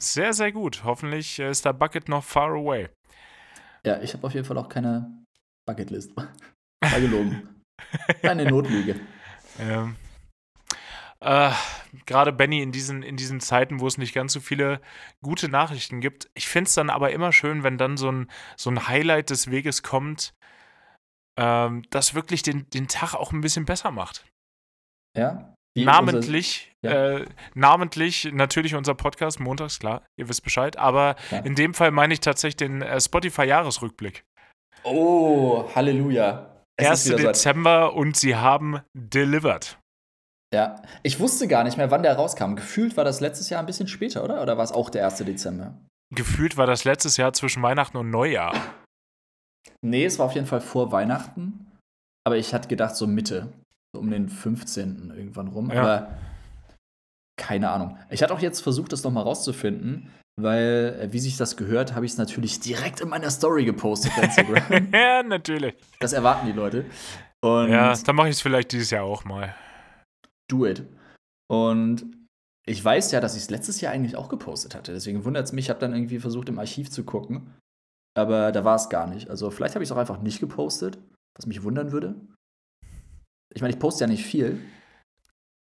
sehr, sehr gut. Hoffentlich äh, ist der Bucket noch far away. Ja, ich habe auf jeden Fall auch keine Bucketlist. (laughs) War gelogen. Keine (laughs) Notlüge. Ähm, äh, Gerade Benny in diesen, in diesen Zeiten, wo es nicht ganz so viele gute Nachrichten gibt. Ich finde es dann aber immer schön, wenn dann so ein, so ein Highlight des Weges kommt, ähm, das wirklich den, den Tag auch ein bisschen besser macht. Ja. Namentlich, unser, ja. äh, namentlich natürlich unser Podcast montags, klar, ihr wisst Bescheid, aber ja. in dem Fall meine ich tatsächlich den äh, Spotify-Jahresrückblick. Oh, Halleluja. 1. Dezember und sie haben delivered. Ja, ich wusste gar nicht mehr, wann der rauskam. Gefühlt war das letztes Jahr ein bisschen später, oder? Oder war es auch der 1. Dezember? Gefühlt war das letztes Jahr zwischen Weihnachten und Neujahr. Nee, es war auf jeden Fall vor Weihnachten. Aber ich hatte gedacht, so Mitte. So um den 15. irgendwann rum. Ja. Aber keine Ahnung. Ich hatte auch jetzt versucht, das nochmal rauszufinden, weil, äh, wie sich das gehört, habe ich es natürlich direkt in meiner Story gepostet bei Instagram. (laughs) ja, natürlich. Das erwarten die Leute. Und ja, dann mache ich es vielleicht dieses Jahr auch mal. Do it. Und ich weiß ja, dass ich es letztes Jahr eigentlich auch gepostet hatte. Deswegen wundert es mich. Ich habe dann irgendwie versucht, im Archiv zu gucken. Aber da war es gar nicht. Also vielleicht habe ich es auch einfach nicht gepostet, was mich wundern würde. Ich meine, ich poste ja nicht viel.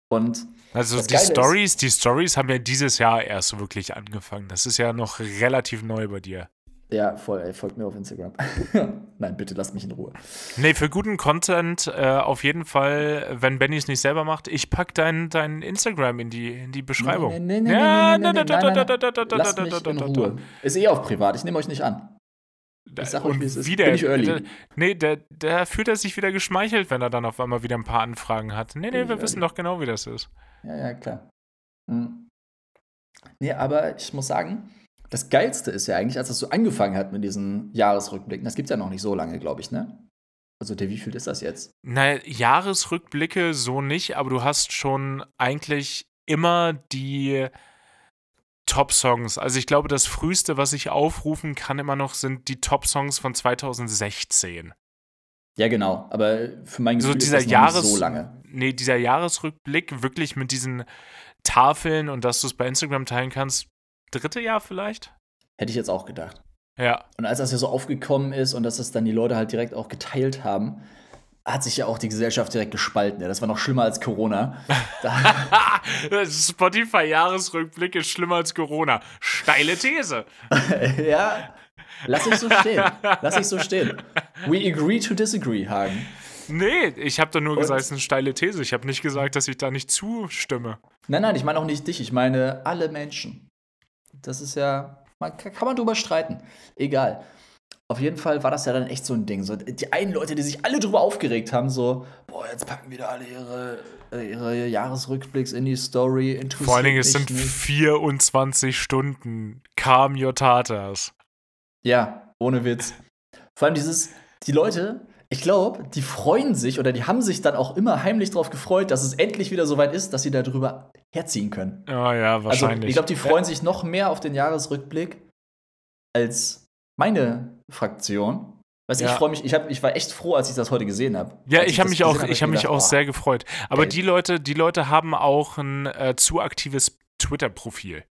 Und also die Stories, die Stories haben ja dieses Jahr erst wirklich angefangen. Das ist ja noch relativ neu bei dir. Ja, voll, ey, folgt mir auf Instagram. (laughs) Nein, bitte lasst mich in Ruhe. Nee, für guten Content äh, auf jeden Fall, wenn Benny es nicht selber macht, ich pack dein, dein Instagram in die, in die Beschreibung. Nee, nee, nee, ja, nee, nee, nee, nee, Lasst mich in Ruhe. Ist eh auf privat, ich nehme euch nicht an. Ich sag euch, wie es ist. Wieder, Bin ich early. Der, nee, der, der fühlt er sich wieder geschmeichelt, wenn er dann auf einmal wieder ein paar Anfragen hat. Nee, nee, wir wissen doch genau, wie das ist. Ja, ja, klar. Hm. Nee, aber ich muss sagen, das Geilste ist ja eigentlich, als das so angefangen hat mit diesen Jahresrückblicken. Das gibt es ja noch nicht so lange, glaube ich, ne? Also der wie viel ist das jetzt? Naja, Jahresrückblicke so nicht, aber du hast schon eigentlich immer die Top-Songs. Also ich glaube, das früheste, was ich aufrufen kann immer noch, sind die Top-Songs von 2016. Ja, genau. Aber für mein Gefühl so dieser ist das Jahres, nicht so lange. Nee, dieser Jahresrückblick wirklich mit diesen Tafeln und dass du es bei Instagram teilen kannst, dritte Jahr vielleicht? Hätte ich jetzt auch gedacht. Ja. Und als das ja so aufgekommen ist und dass das dann die Leute halt direkt auch geteilt haben, hat sich ja auch die Gesellschaft direkt gespalten. Das war noch schlimmer als Corona. (laughs) Spotify-Jahresrückblick ist schlimmer als Corona. Steile These. (laughs) ja, lass ich so stehen. Lass ich so stehen. We agree to disagree, Hagen. Nee, ich habe doch nur Und? gesagt, es ist eine steile These. Ich habe nicht gesagt, dass ich da nicht zustimme. Nein, nein, ich meine auch nicht dich. Ich meine alle Menschen. Das ist ja, man, kann man drüber streiten. Egal. Auf jeden Fall war das ja dann echt so ein Ding. So, die einen Leute, die sich alle drüber aufgeregt haben, so, boah, jetzt packen wieder alle ihre, äh, ihre Jahresrückblicks in die Story. Vor allen Dingen, es sind nicht. 24 Stunden. Calm your Tatas. Ja, ohne Witz. Vor allem dieses, die Leute, ich glaube, die freuen sich oder die haben sich dann auch immer heimlich darauf gefreut, dass es endlich wieder so weit ist, dass sie darüber herziehen können. Ja, ja, also, wahrscheinlich. Also, ich glaube, die freuen sich noch mehr auf den Jahresrückblick als meine Fraktion. Weißt ja. ich freue mich, ich, hab, ich war echt froh, als ich das heute gesehen habe. Ja, ich habe mich auch, hab, ich habe mich auch sehr gefreut. Aber ey. die Leute, die Leute haben auch ein äh, zu aktives Twitter-Profil.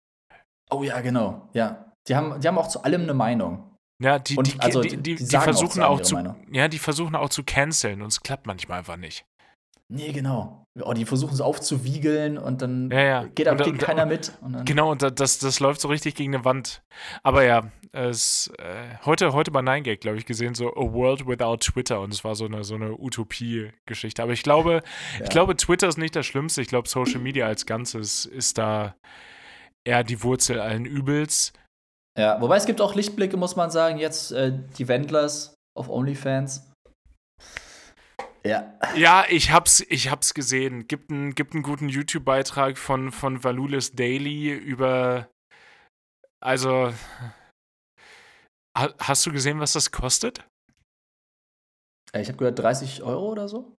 Oh ja, genau. Ja. Die haben, die haben auch zu allem eine Meinung. Ja, die, und, die, also, die, die, die versuchen auch, zu, ja, die versuchen auch zu canceln und es klappt manchmal einfach nicht. Nee, genau. Oh, die versuchen es aufzuwiegeln und dann ja, ja. geht aber und, keiner mit. Und genau, und das, das läuft so richtig gegen eine Wand. Aber ja, es, äh, heute, heute bei 9gag, glaube ich, gesehen, so A World Without Twitter und es war so eine, so eine Utopie-Geschichte. Aber ich glaube, ja. ich glaube, Twitter ist nicht das Schlimmste. Ich glaube, Social (clears throat) Media als Ganzes ist da eher die Wurzel allen Übels. Ja, wobei es gibt auch Lichtblicke, muss man sagen. Jetzt äh, die Wendlers auf OnlyFans. Ja. Ja, ich hab's, ich hab's gesehen. Gibt einen, gibt einen guten YouTube-Beitrag von, von Valulis Daily über. Also. Hast du gesehen, was das kostet? Ich habe gehört 30 Euro oder so.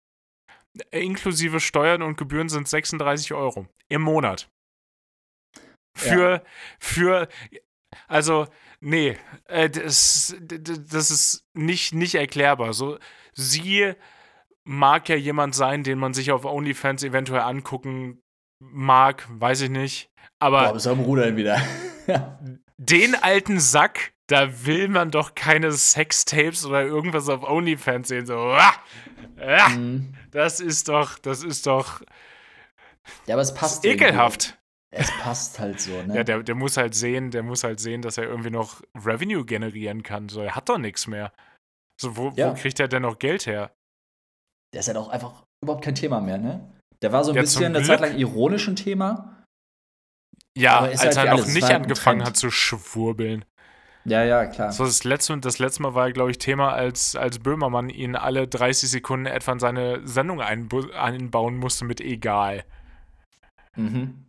Inklusive Steuern und Gebühren sind 36 Euro im Monat. Für, ja. für, also, nee, äh, das, das ist nicht, nicht erklärbar. So, sie mag ja jemand sein, den man sich auf OnlyFans eventuell angucken mag, weiß ich nicht. Aber. Boah, bist du am Rudern wieder. (laughs) den alten Sack da will man doch keine Sextapes oder irgendwas auf OnlyFans sehen. So, ah, ah, mhm. das ist doch, das ist doch. Ja, aber es passt. Ekelhaft. Es passt halt so, ne? Ja, der, der muss halt sehen, der muss halt sehen, dass er irgendwie noch Revenue generieren kann. So, er hat doch nichts mehr. So, wo, ja. wo kriegt er denn noch Geld her? Der ist halt auch einfach überhaupt kein Thema mehr, ne? Der war so ein ja, bisschen eine Zeit lang ironisch ein Thema. Ja, als halt er noch nicht angefangen hat zu schwurbeln. Ja, ja, klar. So das letzte, das letzte Mal war, glaube ich, Thema, als, als Böhmermann ihn alle 30 Sekunden etwa in seine Sendung einbauen musste mit egal. Mhm.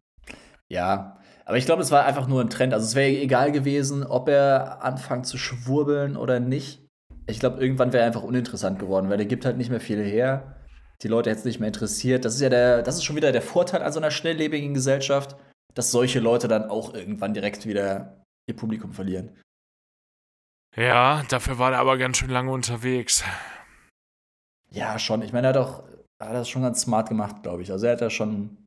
Ja, aber ich glaube, es war einfach nur ein Trend. Also es wäre egal gewesen, ob er anfängt zu schwurbeln oder nicht. Ich glaube, irgendwann wäre er einfach uninteressant geworden, weil er gibt halt nicht mehr viel her. Die Leute hätten es nicht mehr interessiert. Das ist ja der, das ist schon wieder der Vorteil an so einer schnelllebigen Gesellschaft, dass solche Leute dann auch irgendwann direkt wieder ihr Publikum verlieren. Ja, dafür war er aber ganz schön lange unterwegs. Ja, schon. Ich meine, er hat auch hat das schon ganz smart gemacht, glaube ich. Also er hat da schon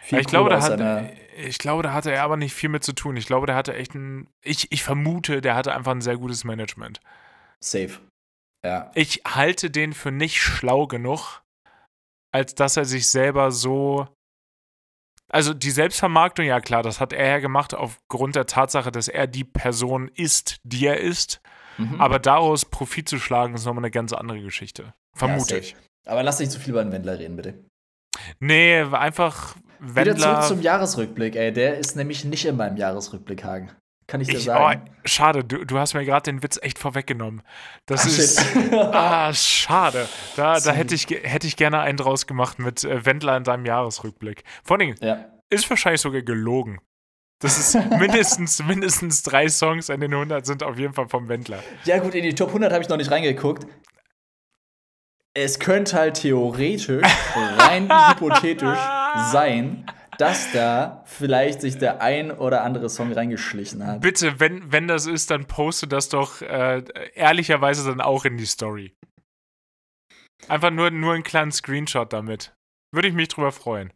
viel ich glaube, da hat, ich glaube, da hatte er aber nicht viel mit zu tun. Ich glaube, der hatte echt ein. Ich, ich vermute, der hatte einfach ein sehr gutes Management. Safe. Ja. Ich halte den für nicht schlau genug, als dass er sich selber so also die Selbstvermarktung, ja klar, das hat er ja gemacht aufgrund der Tatsache, dass er die Person ist, die er ist. Mhm. Aber daraus Profit zu schlagen, ist nochmal eine ganz andere Geschichte. Vermute ja, ich. Aber lass nicht zu viel über den Wendler reden, bitte. Nee, einfach Wendler. Wieder zurück zum Jahresrückblick, ey. Der ist nämlich nicht in meinem Jahresrückblick, Hagen. Kann ich dir ich, sagen. Oh, schade, du, du hast mir gerade den Witz echt vorweggenommen. Das Ach, ist. (laughs) ah, schade. Da, da hätte, ich, hätte ich gerne einen draus gemacht mit äh, Wendler in deinem Jahresrückblick. Vor allem, ja. ist wahrscheinlich sogar gelogen. Das ist mindestens, (laughs) mindestens drei Songs in den 100 sind auf jeden Fall vom Wendler. Ja, gut, in die Top 100 habe ich noch nicht reingeguckt. Es könnte halt theoretisch, (laughs) rein hypothetisch sein, dass da vielleicht sich der ein oder andere Song reingeschlichen hat. Bitte, wenn, wenn das ist, dann poste das doch äh, ehrlicherweise dann auch in die Story. Einfach nur, nur einen kleinen Screenshot damit. Würde ich mich drüber freuen.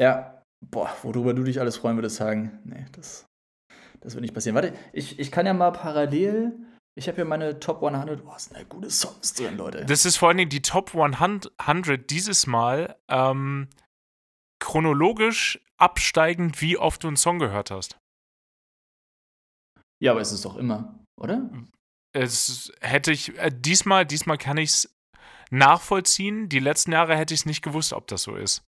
Ja, boah, worüber du dich alles freuen würdest, sagen. Nee, das, das wird nicht passieren. Warte, ich, ich kann ja mal parallel. Ich habe hier meine Top 100. Oh, sind ja gute Songs drin, Leute. Das ist vor allen Dingen die Top 100 dieses Mal. Ähm, chronologisch absteigend, wie oft du einen Song gehört hast. Ja, aber es ist doch immer, oder? Es hätte ich, äh, diesmal, diesmal kann ich es nachvollziehen. Die letzten Jahre hätte ich es nicht gewusst, ob das so ist.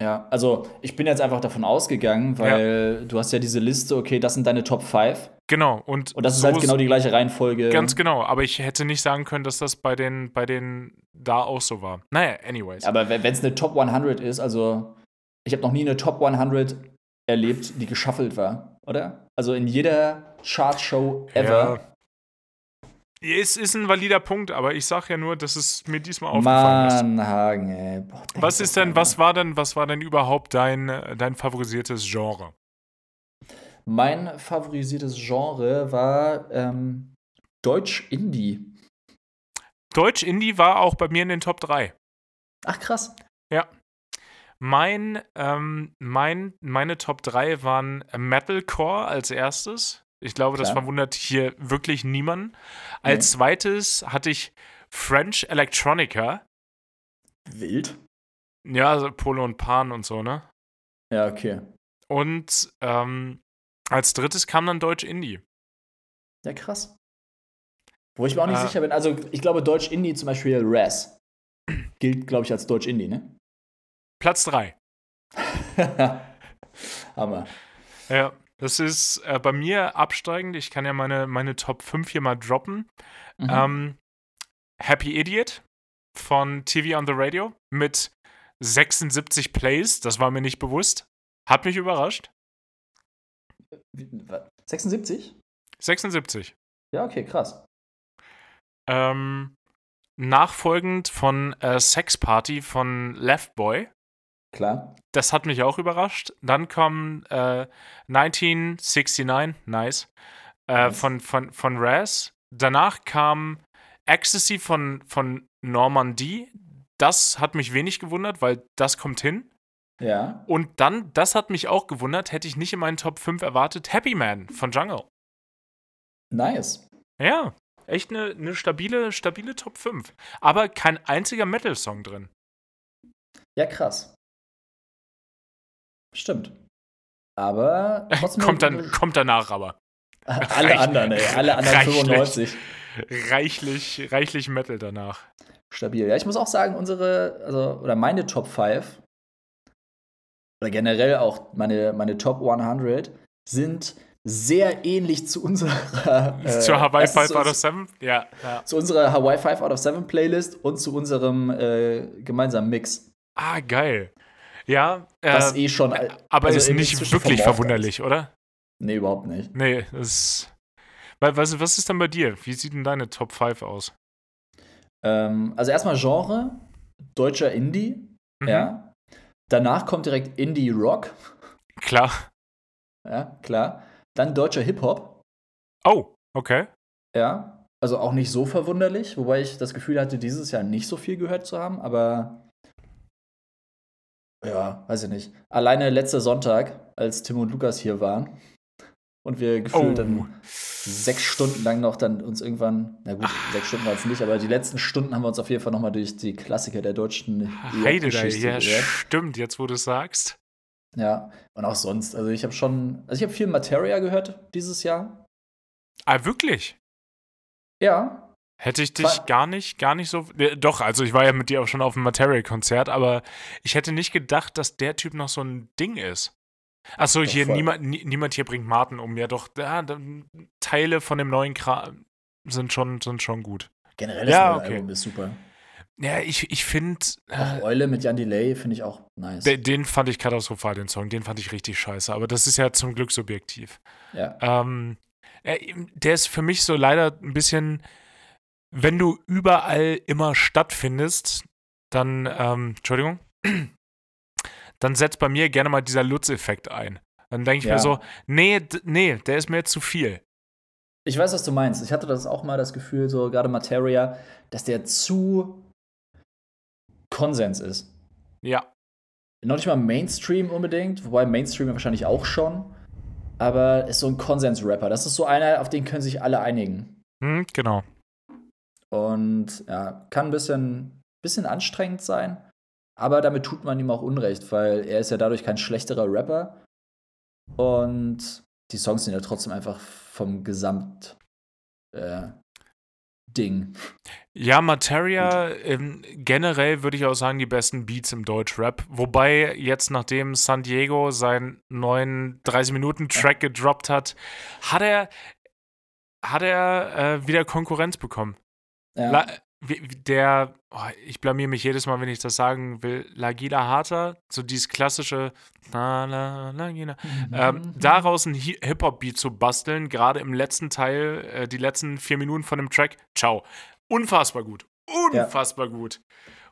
Ja, also ich bin jetzt einfach davon ausgegangen, weil ja. du hast ja diese Liste, okay, das sind deine Top 5. Genau, und, und das so ist halt genau die gleiche Reihenfolge. Ganz genau, aber ich hätte nicht sagen können, dass das bei den, bei den da auch so war. Naja, anyways. Aber wenn es eine Top 100 ist, also ich habe noch nie eine Top 100 erlebt, die geschaffelt war, oder? Also in jeder Chartshow ever. Ja. Es ist ein valider Punkt, aber ich sag ja nur, dass es mir diesmal aufgefallen Mann, ist. Ey. Boah, was ist denn, was war denn, was war denn überhaupt dein, dein favorisiertes Genre? Mein favorisiertes Genre war ähm, Deutsch-Indie. Deutsch-Indie war auch bei mir in den Top 3. Ach krass. Ja. Mein, ähm, mein, meine Top 3 waren Metalcore als erstes. Ich glaube, Klar. das verwundert hier wirklich niemanden. Als nee. zweites hatte ich French Electronica. Wild. Ja, also Polo und Pan und so, ne? Ja, okay. Und ähm, als drittes kam dann Deutsch Indie. Ja, krass. Wo ich mir auch nicht äh, sicher bin. Also, ich glaube, Deutsch Indie zum Beispiel Raz gilt, glaube ich, als Deutsch Indie, ne? Platz 3. (laughs) Hammer. Ja, das ist äh, bei mir absteigend. Ich kann ja meine, meine Top 5 hier mal droppen. Mhm. Ähm, Happy Idiot von TV on the Radio mit 76 Plays. Das war mir nicht bewusst. Hat mich überrascht. 76? 76. Ja, okay, krass. Ähm, nachfolgend von äh, Sex Party von Left Boy Klar. Das hat mich auch überrascht. Dann kam äh, 1969, nice, äh, nice. Von, von, von Raz. Danach kam Ecstasy von, von Normandie. Das hat mich wenig gewundert, weil das kommt hin. Ja. Und dann, das hat mich auch gewundert, hätte ich nicht in meinen Top 5 erwartet, Happy Man von Jungle. Nice. Ja, echt eine, eine stabile, stabile Top 5. Aber kein einziger Metal-Song drin. Ja, krass. Stimmt. Aber (laughs) kommt, dann, kommt danach aber. (laughs) alle Reich, anderen, ey. Alle anderen reichlich, 95. Reichlich, reichlich Metal danach. Stabil. Ja, ich muss auch sagen, unsere, also, oder meine Top 5, oder generell auch meine, meine Top 100, sind sehr ähnlich zu unserer. (laughs) Äh, Zur Hawaii 5 out of 7? Ja, ja, Zu unserer Hawaii 5 out of 7 Playlist und zu unserem äh, gemeinsamen Mix. Ah, geil. Ja. Äh, Was eh schon. Aber also ist nicht wirklich verwunderlich, ist. oder? Nee, überhaupt nicht. Nee, das. Was, was ist denn bei dir? Wie sieht denn deine Top 5 aus? Ähm, also erstmal Genre, deutscher Indie, mhm. ja. Danach kommt direkt Indie Rock. Klar. Ja, klar. Dann deutscher Hip-Hop. Oh, okay. Ja, also auch nicht so verwunderlich, wobei ich das Gefühl hatte, dieses Jahr nicht so viel gehört zu haben, aber ja, weiß ich nicht. Alleine letzter Sonntag, als Tim und Lukas hier waren und wir gefühlt oh. dann sechs Stunden lang noch dann uns irgendwann, na gut, ah. sechs Stunden war es nicht, aber die letzten Stunden haben wir uns auf jeden Fall nochmal durch die Klassiker der deutschen Heidelei, ja, stimmt, jetzt wo du es sagst. Ja, und auch sonst. Also ich habe schon, also ich habe viel Materia gehört dieses Jahr. Ah, wirklich? Ja. Hätte ich dich war, gar nicht, gar nicht so. Äh, doch, also ich war ja mit dir auch schon auf dem Materia-Konzert, aber ich hätte nicht gedacht, dass der Typ noch so ein Ding ist. Achso, hier niemand, niemand hier bringt Martin um. Ja, doch, ja, Teile von dem neuen Kram sind schon, sind schon gut. Generell das ja, okay. Album ist super. Ja, ich, ich finde. Auch äh, Eule mit Jan Delay finde ich auch nice. Den, den, fand ich katastrophal, den Song. Den fand ich richtig scheiße. Aber das ist ja zum Glück subjektiv. Ja. Ähm, der ist für mich so leider ein bisschen, wenn du überall immer stattfindest, dann, ähm, Entschuldigung, dann setzt bei mir gerne mal dieser Lutz-Effekt ein. Dann denke ich ja. mir so, nee, nee, der ist mir jetzt zu viel. Ich weiß, was du meinst. Ich hatte das auch mal das Gefühl, so gerade Materia, dass der zu Konsens ist. Ja. Noch nicht mal Mainstream unbedingt, wobei Mainstream wahrscheinlich auch schon. Aber ist so ein Konsens-Rapper. Das ist so einer, auf den können sich alle einigen. Hm, genau. Und ja, kann ein bisschen, bisschen anstrengend sein. Aber damit tut man ihm auch Unrecht, weil er ist ja dadurch kein schlechterer Rapper. Und die Songs sind ja trotzdem einfach vom Gesamt äh, Ding. Ja, Materia, ähm, generell würde ich auch sagen, die besten Beats im Deutschrap. Wobei jetzt, nachdem San Diego seinen neuen 30-Minuten-Track gedroppt hat, hat er, hat er äh, wieder Konkurrenz bekommen. Ja. La der, oh, ich blamier mich jedes Mal, wenn ich das sagen will, Lagila Harter, so dieses klassische la, la, Lagila, mhm. ähm, daraus ein Hip-Hop-Beat zu basteln, gerade im letzten Teil, äh, die letzten vier Minuten von dem Track, ciao. Unfassbar gut. Unfassbar ja. gut.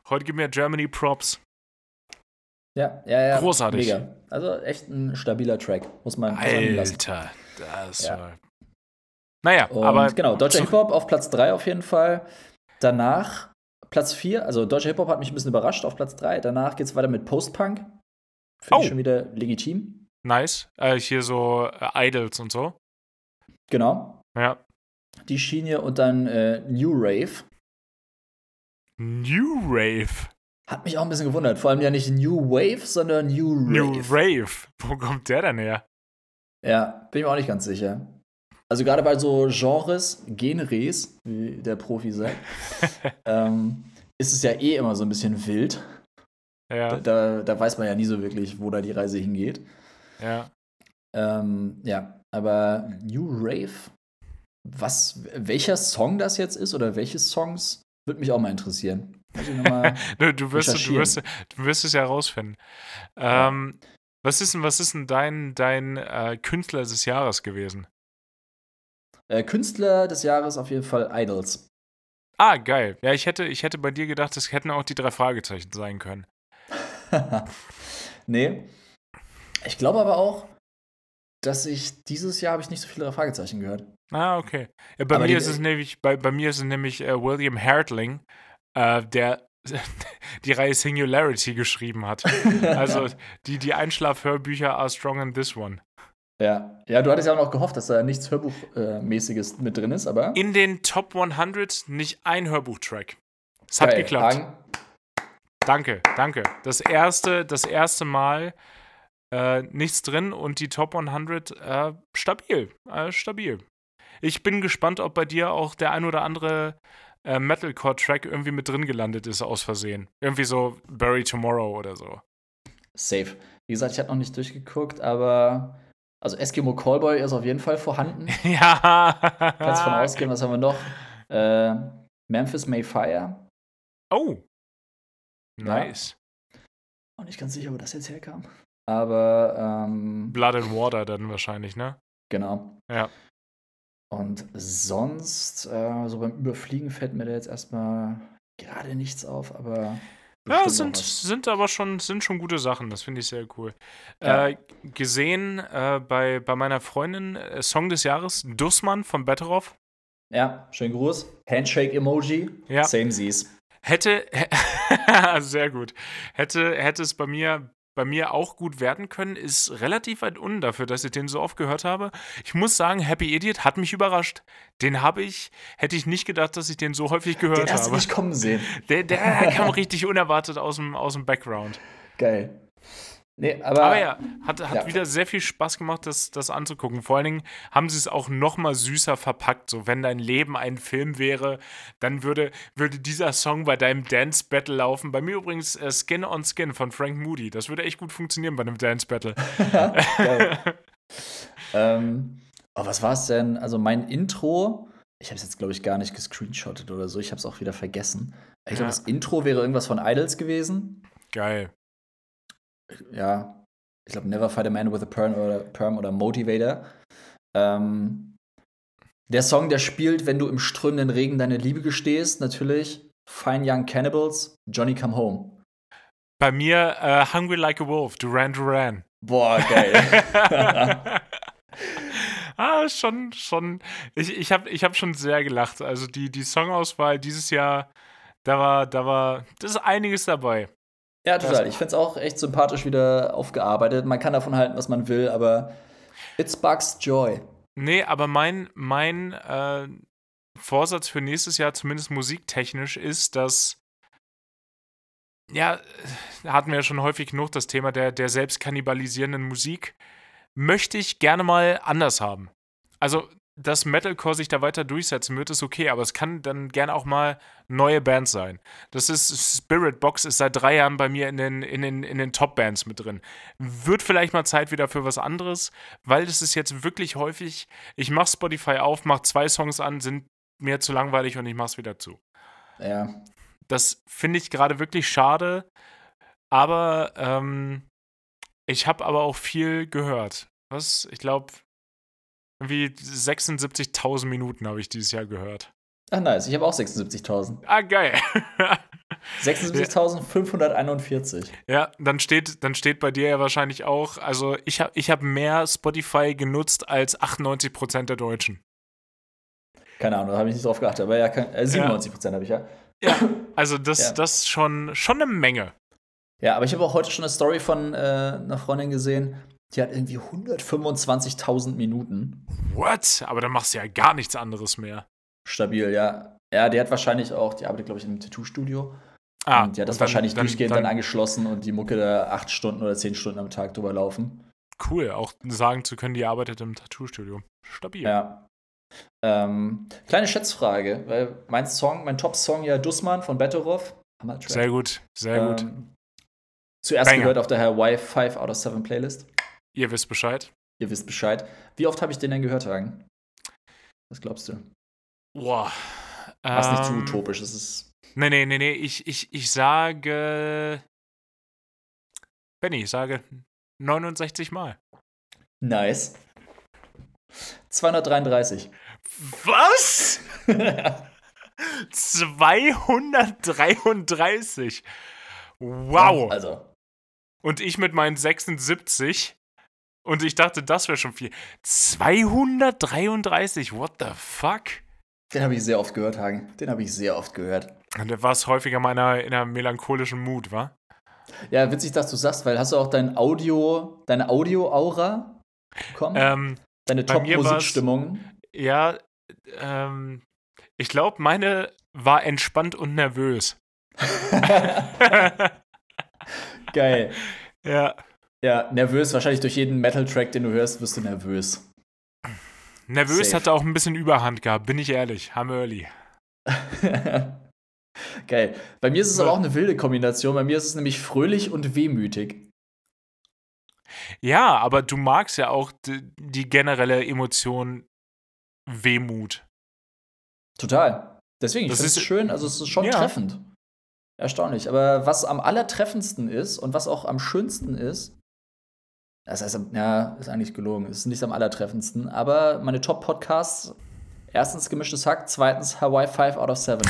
Heute gibt mir Germany Props. Ja, ja, ja. Großartig. Mega. Also echt ein stabiler Track, muss man Alter, das ja. war. Naja, Und aber. Genau, deutscher Hip-Hop auf Platz 3 auf jeden Fall. Danach Platz 4, also deutscher Hip-Hop hat mich ein bisschen überrascht auf Platz 3. Danach geht es weiter mit Post-Punk. Finde oh. ich schon wieder legitim. Nice. Äh, hier so äh, Idols und so. Genau. Ja. Die Schiene und dann äh, New Rave. New Rave? Hat mich auch ein bisschen gewundert. Vor allem ja nicht New Wave, sondern New Rave. New Rave. Wo kommt der denn her? Ja, bin ich mir auch nicht ganz sicher. Also gerade bei so Genres, Genres, wie der Profi sagt, (laughs) ähm, ist es ja eh immer so ein bisschen wild. Ja. Da, da, weiß man ja nie so wirklich, wo da die Reise hingeht. Ja. Ähm, ja, aber New Rave, was, welcher Song das jetzt ist oder welche Songs, würde mich auch mal interessieren. (laughs) du, du, wirst, du, wirst, du wirst es ja rausfinden. Ähm. Was ist denn, was ist denn dein, dein äh, Künstler des Jahres gewesen? Äh, Künstler des Jahres auf jeden Fall Idols. Ah, geil. Ja, ich hätte, ich hätte bei dir gedacht, das hätten auch die drei Fragezeichen sein können. (laughs) nee. Ich glaube aber auch, dass ich dieses Jahr habe ich nicht so viele Fragezeichen gehört. Ah, okay. Ja, bei, mir ist es nämlich, bei, bei mir ist es nämlich äh, William Hartling, äh, der (laughs) die Reihe Singularity geschrieben hat. (laughs) also die, die Einschlafhörbücher are strong in this one. Ja. ja, du hattest ja auch noch gehofft, dass da nichts Hörbuchmäßiges mit drin ist, aber. In den Top 100 nicht ein Hörbuchtrack. Es hat Geil. geklappt. Hagen, Danke, danke. Das erste, das erste Mal äh, nichts drin und die Top 100 äh, stabil, äh, stabil. Ich bin gespannt, ob bei dir auch der ein oder andere äh, Metalcore-Track irgendwie mit drin gelandet ist aus Versehen. Irgendwie so Bury Tomorrow oder so. Safe. Wie gesagt, ich habe noch nicht durchgeguckt, aber. Also Eskimo Callboy ist auf jeden Fall vorhanden. (laughs) ja. Kannst von ausgehen, was haben wir noch? Äh, Memphis Mayfire. Oh. Ja. Nice. Auch nicht ganz sicher, wo das jetzt herkam. Aber, ähm, Blood and Water dann wahrscheinlich, ne? genau. Ja. Und sonst, äh, so beim Überfliegen fällt mir da jetzt erstmal gerade nichts auf, aber. Ja, sind, sind aber schon, sind schon gute Sachen. Das finde ich sehr cool. Ja. Äh, gesehen äh, bei, bei meiner Freundin äh, Song des Jahres, Dussmann von Betteroff. Ja, schönen Gruß. Handshake-Emoji. Ja. Same Seas. Hätte, (laughs) sehr gut. Hätte, hätte es bei mir, bei mir auch gut werden können, ist relativ weit unten dafür, dass ich den so oft gehört habe. Ich muss sagen, Happy Idiot hat mich überrascht. Den habe ich, hätte ich nicht gedacht, dass ich den so häufig gehört Den hast du habe. nicht kommen sehen. Der, der kam richtig unerwartet aus dem, aus dem Background. Geil. Nee, aber. Aber ja, hat, hat Ja. wieder sehr viel Spaß gemacht, das, das anzugucken. Vor allen Dingen haben sie es auch noch mal süßer verpackt. So, wenn dein Leben ein Film wäre, dann würde, würde dieser Song bei deinem Dance Battle laufen. Bei mir übrigens äh, Skin on Skin von Frank Moody. Das würde echt gut funktionieren bei einem Dance Battle. (laughs) (laughs) Ähm, oh, was war es denn? Also mein Intro, ich habe es jetzt, glaube ich, gar nicht gescreenshottet oder so. Ich habe es auch wieder vergessen. Ich glaube, Ja. das Intro wäre irgendwas von Idols gewesen. Geil. Ja, ich glaube, Never Fight a Man with a Perm oder, Perm oder Motivator. Ähm, der Song, der spielt, wenn du im strömenden Regen deine Liebe gestehst, natürlich. Fine Young Cannibals, Johnny Come Home. Bei mir äh, Hungry Like a Wolf, Duran Duran. Boah, geil. (laughs) ah, schon, schon. Ich, ich habe ich hab schon sehr gelacht. Also die, die Songauswahl dieses Jahr, da war, da war, das ist einiges dabei. Ja, total. Ich finde es auch echt sympathisch wieder aufgearbeitet. Man kann davon halten, was man will, aber it sparks joy. Nee, aber mein, mein äh, Vorsatz für nächstes Jahr, zumindest musiktechnisch, ist, dass. Ja, hatten wir ja schon häufig genug das Thema der, der selbstkannibalisierenden Musik. Möchte ich gerne mal anders haben. Also, dass Metalcore sich da weiter durchsetzen wird, ist okay, aber es kann dann gerne auch mal neue Bands sein. Das ist Spirit Box ist seit drei Jahren bei mir in den, in den, in den Top-Bands mit drin. Wird vielleicht mal Zeit wieder für was anderes, weil das ist jetzt wirklich häufig, ich mach Spotify auf, mach zwei Songs an, sind mir zu langweilig und ich mach's wieder zu. Ja, Das finde ich gerade wirklich schade, aber ähm, ich habe aber auch viel gehört. Was? Ich glaube, irgendwie 76.000 Minuten habe ich dieses Jahr gehört. Ach nice, ich habe auch 76.000. Ah, geil. (laughs) 76.541. ja, dann steht, dann steht bei dir ja wahrscheinlich auch, also ich habe ich hab mehr Spotify genutzt als 98% der Deutschen. Keine Ahnung, da habe ich nicht drauf geachtet, aber ja, kann, äh, 97% habe ich ja. Ja, (laughs) also das, Ja. das schon, schon eine Menge. Ja, aber ich habe auch heute schon eine Story von äh, einer Freundin gesehen, die hat irgendwie 125.000 Minuten. What? Aber dann machst du ja gar nichts anderes mehr. Stabil, ja. Ja, die hat wahrscheinlich auch, die arbeitet, glaube ich, in einem Tattoo-Studio. Ah, und die hat das dann- wahrscheinlich dann- durchgehend dann- dann, angeschlossen und die Mucke da acht Stunden oder zehn Stunden am Tag drüber laufen. Cool, auch sagen zu können, die arbeitet im Tattoo-Studio. Stabil. Ja. Ähm, kleine Schätzfrage, weil mein Song, mein Top-Song ja Dussmann von Betteroff. Sehr gut, sehr gut. Ähm, zuerst Banger. gehört auf der Hawaii 5 out of 7 Playlist. Ihr wisst Bescheid. Ihr wisst Bescheid. Wie oft habe ich den denn gehört, Hagen? Was glaubst du? Boah. Was nicht zu Ähm, utopisch, es ist. Nee, nee, nee, nee. Ich, ich, ich sage. Benny, ich sage 69 Mal. Nice. 233. Was? (laughs) 233. Wow. Also, Und ich mit meinen 76. Und ich dachte, das wäre schon viel. 233. What the fuck? den habe ich sehr oft gehört, Hagen. Den habe ich sehr oft gehört. Und da war es häufiger mal in einer, in einer melancholischen Mut, wa? Ja, witzig, dass du sagst, weil hast du auch dein Audio, deine Audio-Aura? Komm, Ähm, deine Top-Musikstimmung. ja, ähm, ich glaube, meine war entspannt und nervös. (laughs) Geil. (laughs) ja. Ja, nervös. Wahrscheinlich durch jeden Metal-Track, den du hörst, wirst du nervös. Nervös Safe. hatte auch ein bisschen Überhand gehabt, bin ich ehrlich. Ham early. (laughs) Geil. Bei mir ist es aber auch eine wilde Kombination. Bei mir ist es nämlich fröhlich und wehmütig. Ja, aber du magst ja auch die, die generelle Emotion Wehmut. Total. Deswegen, ich Das finde es ist- schön, also es ist schon Ja. treffend. Erstaunlich. Aber was am allertreffendsten ist und was auch am schönsten ist, das heißt, ja, ist eigentlich gelogen, ist nicht am allertreffendsten, aber meine Top-Podcasts, erstens gemischtes Hack, zweitens Hawaii 5 out of 7.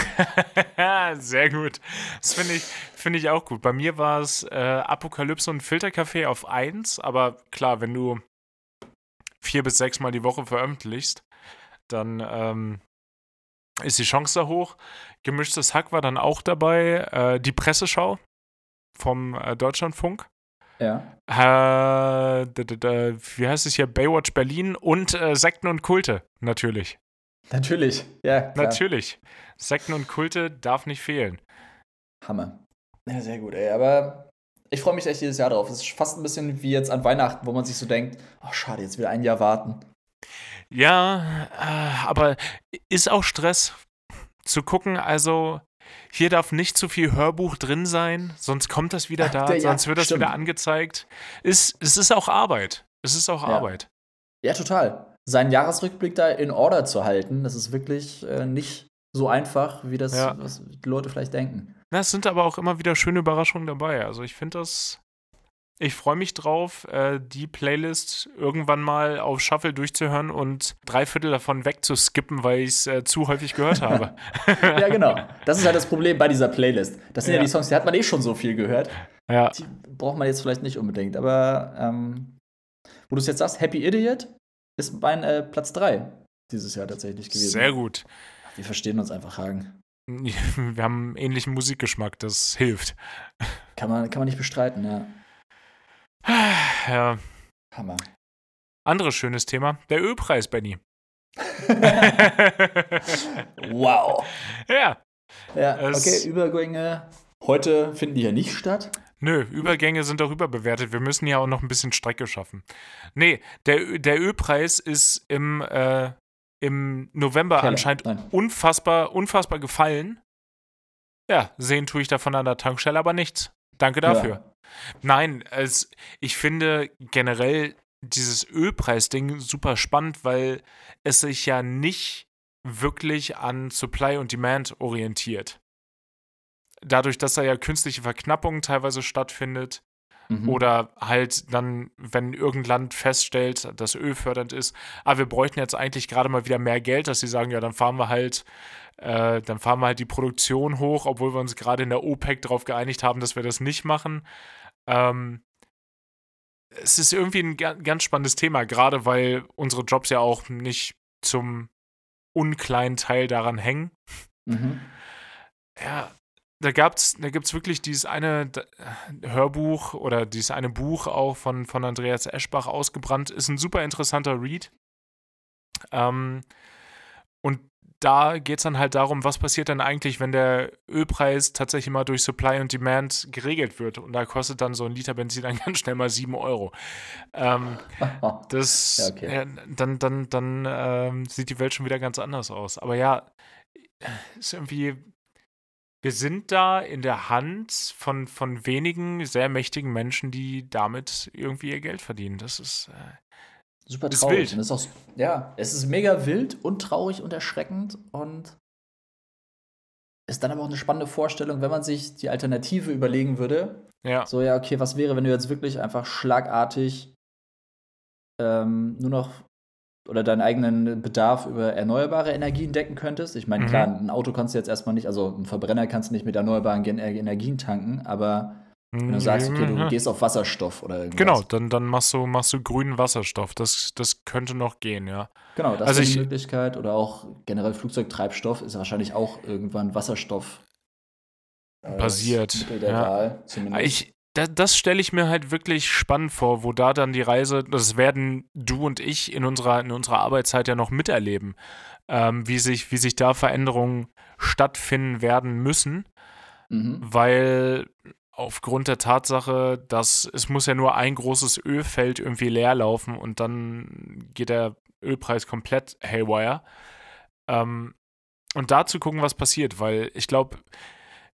(laughs) Sehr gut. Das finde ich, find ich auch gut. Bei mir war es äh, Apokalypse und Filterkaffee auf 1, aber klar, wenn du vier bis sechs Mal die Woche veröffentlichst, dann ähm, ist die Chance da hoch. Gemischtes Hack war dann auch dabei. Äh, die Presseschau vom äh, Deutschlandfunk. Ja. Äh, wie heißt es hier? Baywatch Berlin und äh, Sekten und Kulte, natürlich. Natürlich. Ja, klar. Natürlich. Sekten und Kulte darf nicht fehlen. Hammer. Ja, sehr gut, ey. Aber ich freue mich echt jedes Jahr drauf. Es ist fast ein bisschen wie jetzt an Weihnachten, wo man sich so denkt, oh, schade, jetzt wieder ein Jahr warten. Ja, äh, aber ist auch Stress zu gucken, also hier darf nicht zu viel Hörbuch drin sein, sonst kommt das wieder da, ja, sonst wird das stimmt. wieder angezeigt. Ist, es ist auch Arbeit. Es ist auch Ja. Arbeit. Ja, total. Seinen Jahresrückblick da in Order zu halten, das ist wirklich äh, nicht so einfach, wie das Ja. was die Leute vielleicht denken. Na, es sind aber auch immer wieder schöne Überraschungen dabei. Also ich finde das. Ich freue mich drauf, äh, die Playlist irgendwann mal auf Shuffle durchzuhören und drei Viertel davon wegzuskippen, weil ich es äh, zu häufig gehört (laughs) habe. ja, genau. Das ist halt das Problem bei dieser Playlist. Das sind ja, Ja. die Songs, die hat man eh schon so viel gehört. ja. Die braucht man jetzt vielleicht nicht unbedingt. Aber ähm, wo du es jetzt sagst, Happy Idiot ist mein äh, Platz 3 dieses Jahr tatsächlich gewesen. Sehr gut. Wir verstehen uns einfach, Hagen. (laughs) Wir haben einen ähnlichen Musikgeschmack, das hilft. Kann man, kann man nicht bestreiten, ja. (sighs) Ja. Hammer. Anderes schönes Thema, der Ölpreis, Benny. (laughs) wow. ja. Ja, Es- okay, Übergänge. Heute finden die ja nicht statt. Nö, Übergänge sind doch überbewertet. Wir müssen ja auch noch ein bisschen Strecke schaffen. Nee, der, der Ölpreis ist im, äh, im November Keller. anscheinend Nein. unfassbar, unfassbar gefallen. Ja, sehen tue ich davon an der Tankstelle aber nichts. Danke dafür. Nein, es, ich finde generell dieses Ölpreisding super spannend, weil es sich ja nicht wirklich an Supply und Demand orientiert. Dadurch, dass da ja künstliche Verknappung teilweise stattfindet Mhm. oder halt dann, wenn irgendein Land feststellt, dass Öl fördernd ist, aber wir bräuchten jetzt eigentlich gerade mal wieder mehr Geld, dass sie sagen, ja, dann fahren wir halt, äh, dann fahren wir halt die Produktion hoch, obwohl wir uns gerade in der OPEC darauf geeinigt haben, dass wir das nicht machen. Ähm, es ist irgendwie ein ga- ganz spannendes Thema, gerade weil unsere Jobs ja auch nicht zum unkleinen Teil daran hängen. Mhm. Ja, da gab's, da gibt's wirklich dieses eine Hörbuch oder dieses eine Buch auch von, von Andreas Eschbach ausgebrannt. Ist ein super interessanter Read. Ähm, und da geht es dann halt darum, was passiert dann eigentlich, wenn der Ölpreis tatsächlich mal durch Supply und Demand geregelt wird. Und da kostet dann so ein Liter Benzin (laughs) dann ganz schnell mal 7 Euro. Ähm, (laughs) das, okay. ja, dann, dann, dann ähm, sieht die Welt schon wieder ganz anders aus. Aber ja, ist irgendwie, wir sind da in der Hand von, von wenigen sehr mächtigen Menschen, die damit irgendwie ihr Geld verdienen. Das ist, äh, Super Ist traurig. wild. Und ist auch, ja, es ist mega wild und traurig und erschreckend und ist dann aber auch eine spannende Vorstellung, wenn man sich die Alternative überlegen würde. ja, So, ja, okay, was wäre, wenn du jetzt wirklich einfach schlagartig ähm, nur noch oder deinen eigenen Bedarf über erneuerbare Energien decken könntest? Ich meine, Mhm. klar, ein Auto kannst du jetzt erstmal nicht, also einen Verbrenner kannst du nicht mit erneuerbaren Energien tanken, aber wenn du sagst, okay, du Mhm. gehst auf Wasserstoff oder irgendwas. Genau, dann, dann machst du, machst du grünen Wasserstoff. Das, das könnte noch gehen, ja. Genau, das Also ist die ich- Möglichkeit. Oder auch generell Flugzeugtreibstoff ist wahrscheinlich auch irgendwann Wasserstoff äh, Basiert, ja. Wahl, zumindest. Ich, da, das stelle ich mir halt wirklich spannend vor, wo da dann die Reise, das werden du und ich in unserer, in unserer Arbeitszeit ja noch miterleben, ähm, wie, sich, wie sich da Veränderungen stattfinden werden müssen, mhm. weil aufgrund der Tatsache, dass es muss ja nur ein großes Ölfeld irgendwie leer laufen und dann geht der Ölpreis komplett haywire. Ähm, und da zu gucken, was passiert, weil ich glaube,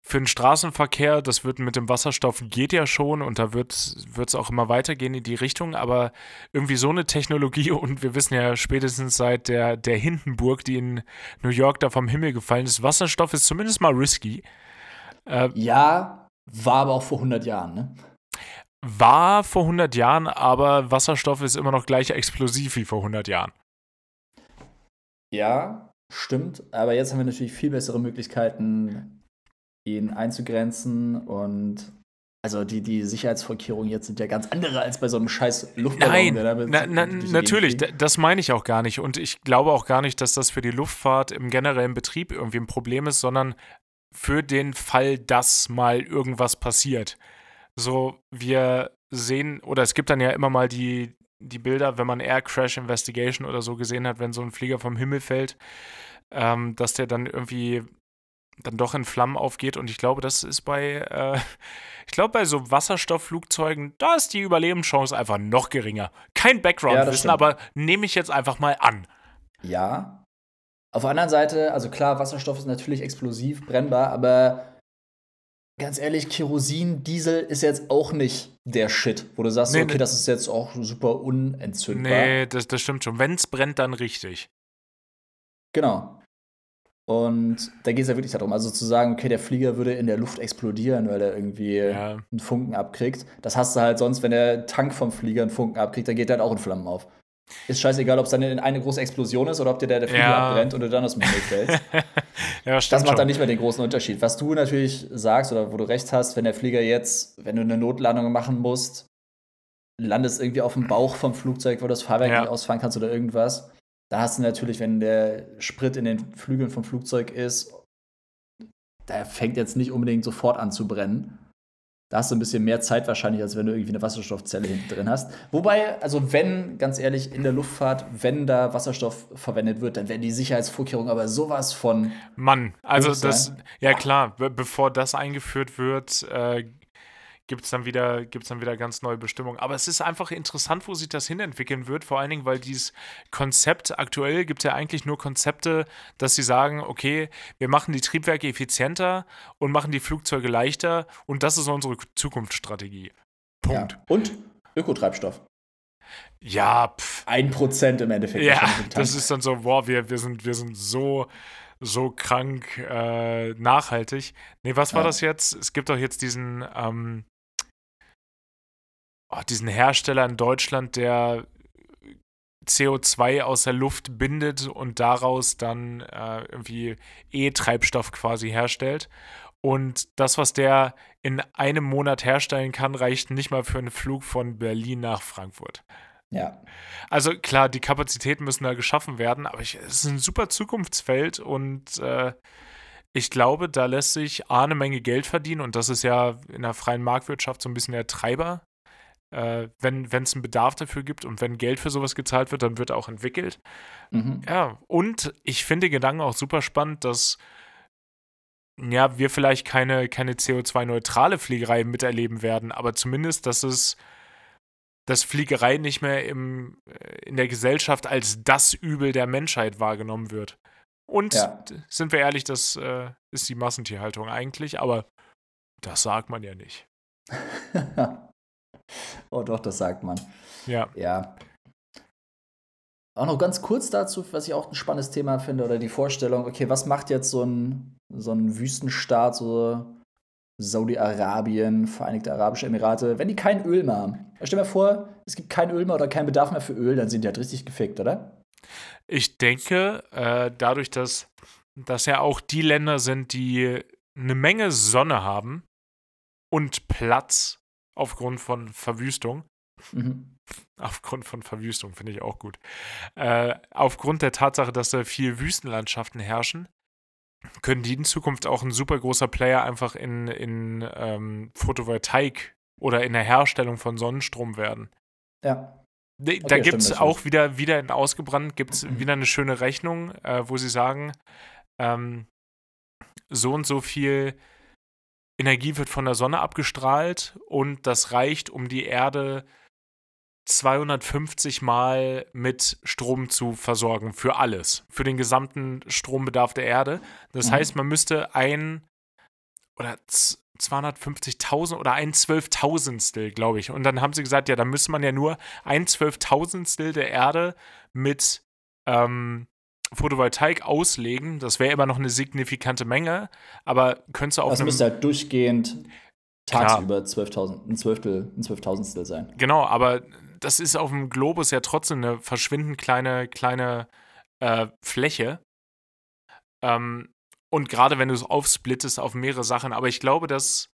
für den Straßenverkehr, das wird mit dem Wasserstoff geht ja schon und da wird es auch immer weitergehen in die Richtung, aber irgendwie so eine Technologie (laughs) und wir wissen ja spätestens seit der, der Hindenburg, die in New York da vom Himmel gefallen ist, Wasserstoff ist zumindest mal risky. Äh, ja, war aber auch vor 100 Jahren, ne? War vor 100 Jahren, aber Wasserstoff ist immer noch gleich explosiv wie vor 100 Jahren. Ja, stimmt, aber jetzt haben wir natürlich viel bessere Möglichkeiten, ihn einzugrenzen und also die, die Sicherheitsvorkehrungen jetzt sind ja ganz andere als bei so einem scheiß Luftballon. Nein, na, na, natürlich, das meine ich auch gar nicht. Und ich glaube auch gar nicht, dass das für die Luftfahrt im generellen Betrieb irgendwie ein Problem ist, sondern für den Fall, dass mal irgendwas passiert. So, wir sehen, oder es gibt dann ja immer mal die, die Bilder, wenn man Air Crash Investigation oder so gesehen hat, wenn so ein Flieger vom Himmel fällt, ähm, dass der dann irgendwie dann doch in Flammen aufgeht. Und ich glaube, das ist bei, äh, (laughs) ich glaube, bei so Wasserstoffflugzeugen, da ist die Überlebenschance einfach noch geringer. Kein Background-Wissen, ja, aber nehme ich jetzt einfach mal an. Ja. Auf der anderen Seite, also klar, Wasserstoff ist natürlich explosiv, brennbar, aber ganz ehrlich, Kerosin, Diesel ist jetzt auch nicht der Shit, wo du sagst, nee, okay, das ist jetzt auch super unentzündbar. Nee, das, das stimmt schon. Wenn es brennt, dann richtig. Genau. Und da geht es ja wirklich darum, also zu sagen, okay, der Flieger würde in der Luft explodieren, weil er irgendwie ja. einen Funken abkriegt. Das hast du halt sonst, wenn der Tank vom Flieger einen Funken abkriegt, dann geht der halt auch in Flammen auf. Ist scheißegal, ob es dann eine große Explosion ist oder ob dir der, der Flieger ja. abbrennt und du dann aus dem Himmel fällst. ja, das macht schon. dann nicht mehr den großen Unterschied. Was du natürlich sagst oder wo du recht hast, wenn der Flieger jetzt, wenn du eine Notlandung machen musst, landest irgendwie auf dem Bauch vom Flugzeug, wo du das Fahrwerk ja. nicht ausfahren kannst oder irgendwas, da hast du natürlich, wenn der Sprit in den Flügeln vom Flugzeug ist, der fängt jetzt nicht unbedingt sofort an zu brennen. Da hast du ein bisschen mehr Zeit wahrscheinlich, als wenn du irgendwie eine Wasserstoffzelle hinten drin hast. Wobei, also wenn, ganz ehrlich, in der Luftfahrt, wenn da Wasserstoff verwendet wird, dann werden die Sicherheitsvorkehrungen aber sowas von. Mann, also das, ja klar, bevor das eingeführt wird, äh, gibt es dann, wieder, dann wieder ganz neue Bestimmungen. Aber es ist einfach interessant, wo sich das hinentwickeln wird, vor allen Dingen, weil dieses Konzept aktuell gibt ja eigentlich nur Konzepte, dass sie sagen, okay, wir machen die Triebwerke effizienter und machen die Flugzeuge leichter und das ist unsere Zukunftsstrategie. Punkt. Ja. Und Ökotreibstoff. Ja, pff. Ein Prozent im Endeffekt. Ja, das ist dann so, boah, wir, wir, sind, wir sind so so krank äh, nachhaltig. Nee, was war ja. das jetzt? Es gibt doch jetzt diesen, ähm, oh, diesen Hersteller in Deutschland, der CO2 aus der Luft bindet und daraus dann äh, irgendwie E-Treibstoff quasi herstellt. Und das, was der in einem Monat herstellen kann, reicht nicht mal für einen Flug von Berlin nach Frankfurt. Ja. Also klar, die Kapazitäten müssen da geschaffen werden, aber es ist ein super Zukunftsfeld und äh, ich glaube, da lässt sich A, eine Menge Geld verdienen und das ist ja in der freien Marktwirtschaft so ein bisschen der Treiber äh, wenn es einen Bedarf dafür gibt und wenn Geld für sowas gezahlt wird, dann wird auch entwickelt. Mhm. Ja, und ich finde den Gedanken auch super spannend, dass ja, wir vielleicht keine, keine CO2-neutrale Fliegerei miterleben werden, aber zumindest, dass es dass Fliegerei nicht mehr im, äh, in der Gesellschaft als das Übel der Menschheit wahrgenommen wird. Und ja. sind wir ehrlich, das äh, ist die Massentierhaltung eigentlich, aber das sagt man ja nicht. (laughs) (laughs) Oh doch, das sagt man. Ja. Ja. Auch noch ganz kurz dazu, was ich auch ein spannendes Thema finde, oder die Vorstellung, okay, was macht jetzt so ein, so ein Wüstenstaat, so Saudi-Arabien, Vereinigte Arabische Emirate, wenn die kein Öl mehr haben? Stell dir mal vor, es gibt kein Öl mehr oder keinen Bedarf mehr für Öl, dann sind die halt richtig gefickt, oder? Ich denke, äh, dadurch, dass das ja auch die Länder sind, die eine Menge Sonne haben und Platz aufgrund von Verwüstung. Mhm. (laughs) Aufgrund von Verwüstung finde ich auch gut. Äh, aufgrund der Tatsache, dass da viel Wüstenlandschaften herrschen, können die in Zukunft auch ein super großer Player einfach in, in ähm, Photovoltaik oder in der Herstellung von Sonnenstrom werden. Ja. Da Okay, gibt es auch wieder, wieder in Ausgebrannt, gibt es Mhm. wieder eine schöne Rechnung, äh, wo sie sagen, ähm, so und so viel Energie wird von der Sonne abgestrahlt und das reicht, um die Erde 250 Mal mit Strom zu versorgen. Für alles. Für den gesamten Strombedarf der Erde. Das Mhm. heißt, man müsste ein oder z- 250.000 oder ein Zwölftausendstel, glaube ich. Und dann haben sie gesagt, ja, da müsste man ja nur ein Zwölftausendstel der Erde mit ähm, Photovoltaik auslegen. Das wäre immer noch eine signifikante Menge, aber könntest du auf Das einem müsste halt durchgehend tagsüber 12.000, ein Zwölftel, ein Zwölftausendstel sein. Genau, aber das ist auf dem Globus ja trotzdem eine verschwindend kleine, kleine äh, Fläche. Ähm, und gerade wenn du es aufsplittest auf mehrere Sachen, aber ich glaube, dass,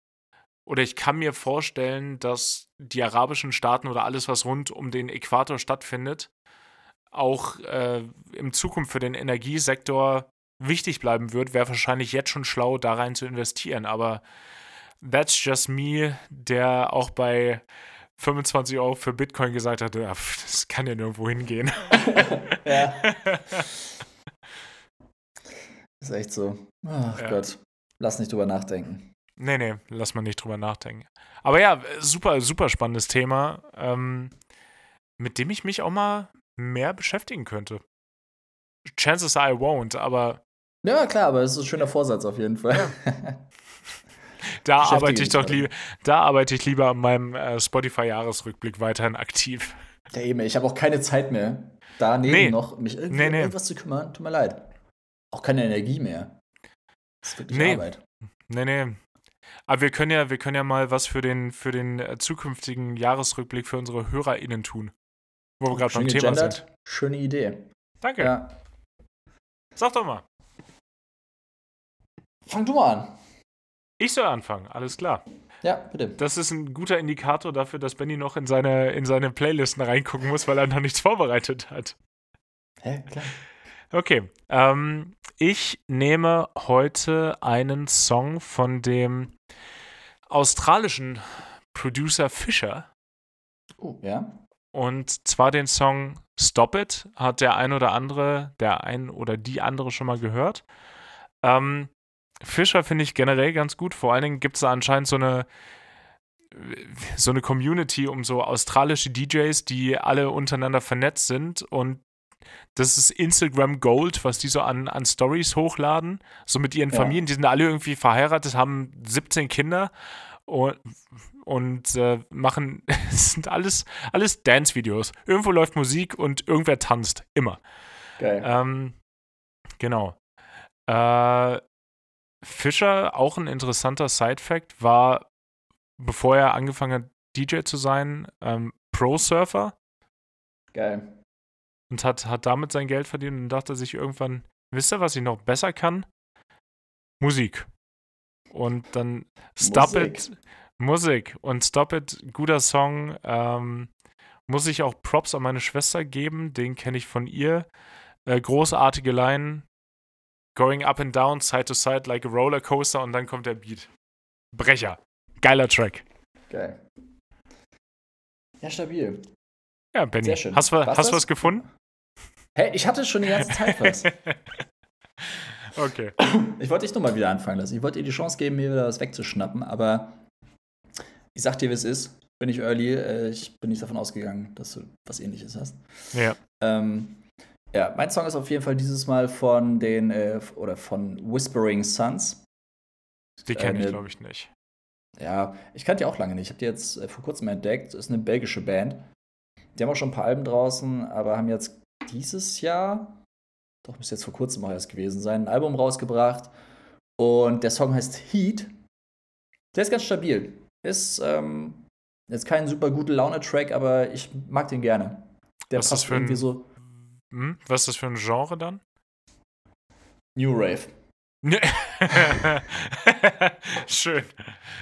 oder ich kann mir vorstellen, dass die arabischen Staaten oder alles, was rund um den Äquator stattfindet, auch äh, in Zukunft für den Energiesektor wichtig bleiben wird, wäre wahrscheinlich jetzt schon schlau, da rein zu investieren. Aber that's just me, der auch bei 25 Euro für Bitcoin gesagt hat, das kann ja nirgendwo hingehen. (laughs) ja. (laughs) Ist echt so. Ach Ja. Gott. Lass nicht drüber nachdenken. Nee, nee, lass mal nicht drüber nachdenken. Aber ja, super, super spannendes Thema, ähm, mit dem ich mich auch mal mehr beschäftigen könnte. Chances are I won't, aber Ja, klar, aber es ist ein schöner Vorsatz auf jeden Fall. (laughs) da Beschäftige arbeite ich doch lieber, da arbeite ich lieber an meinem äh, Spotify-Jahresrückblick weiterhin aktiv. (laughs) Ja, eben, ich habe auch keine Zeit mehr, daneben Nee. noch mich irgendwie Nee, um nee. irgendwas zu kümmern. Tut mir leid. Auch keine Energie mehr. Das ist wirklich Nee. Arbeit. Nee, nee. Aber wir können ja, wir können ja mal was für den, für den äh, zukünftigen Jahresrückblick für unsere HörerInnen tun. Wo wir gerade beim Thema gegendert. sind. Schöne Idee. Danke. Ja. Sag doch mal. Fang du mal an. Ich soll anfangen, alles klar. Ja, bitte. Das ist ein guter Indikator dafür, dass Benny noch in seine, in seine Playlisten reingucken muss, weil er noch nichts vorbereitet hat. Hä, klar. Okay. Ähm, ich nehme heute einen Song von dem australischen Producer Fisher. Oh, ja. Und zwar den Song Stop It hat der ein oder andere, der ein oder die andere schon mal gehört. Ähm, Fischer finde ich generell ganz gut. Vor allen Dingen gibt es da anscheinend so eine, so eine Community um so australische DJs, die alle untereinander vernetzt sind. Und das ist Instagram Gold, was die so an, an Stories hochladen. So mit ihren Ja. Familien. Die sind alle irgendwie verheiratet, haben 17 Kinder und, und äh, machen, (laughs) es sind alles, alles Dance-Videos. Irgendwo läuft Musik und irgendwer tanzt. Immer. Geil. Ähm, genau. Äh, Fischer, auch ein interessanter Side-Fact, war, bevor er angefangen hat, DJ zu sein, ähm, Pro-Surfer Geil. und hat, hat damit sein Geld verdient und dachte sich irgendwann, wisst ihr, was ich noch besser kann? Musik. Und dann Stop Musik. It, Musik und Stop It, guter Song. Ähm, muss ich auch Props an meine Schwester geben, den kenne ich von ihr. Äh, großartige Line. Going up and down, side to side like a roller coaster und dann kommt der Beat. Brecher. Geiler Track. Geil. Ja, stabil. Ja, Benny. Sehr schön. Hast du War's hast was gefunden? Hey, ich hatte schon die ganze Zeit was. (laughs) okay. Ich wollte dich nur mal wieder anfangen lassen. Ich wollte dir die Chance geben, mir wieder was wegzuschnappen, aber ich sag dir, wie es ist. Bin ich early. Äh, ich bin nicht davon ausgegangen, dass du was ähnliches hast. Ja. Ähm, ja, mein Song ist auf jeden Fall dieses Mal von den, äh, oder von Whispering Suns. Die kenne ich, glaube ich, nicht. Ja, ich kannte die auch lange nicht. Ich habe die jetzt äh, vor kurzem entdeckt. Ist eine belgische Band. Die haben auch schon ein paar Alben draußen, aber haben jetzt dieses Jahr, doch müsste jetzt vor kurzem auch erst gewesen sein, ein Album rausgebracht. Und der Song heißt Heat. Der ist ganz stabil. Ist ähm, jetzt kein super gute Laune-Track, aber ich mag den gerne. Der Was ist passt für ein- irgendwie so. Hm? Was ist das für ein Genre dann? New Rave. (laughs) Schön.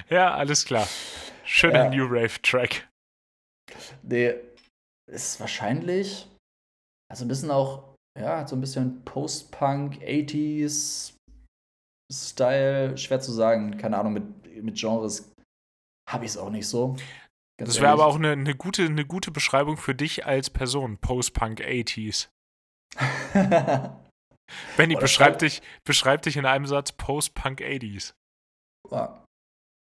Ja, alles klar. Schöner Ja. New Rave Track. Der ist wahrscheinlich, also ein bisschen auch, ja, hat so ein bisschen Post-Punk, 80s Style, schwer zu sagen, keine Ahnung, mit, mit Genres habe ich es auch nicht so. Ganz das wäre aber auch eine, eine, gute, eine gute Beschreibung für dich als Person, Post-Punk 80s. (laughs) Benny, beschreib dich, beschreib dich in einem Satz Post-Punk 80s.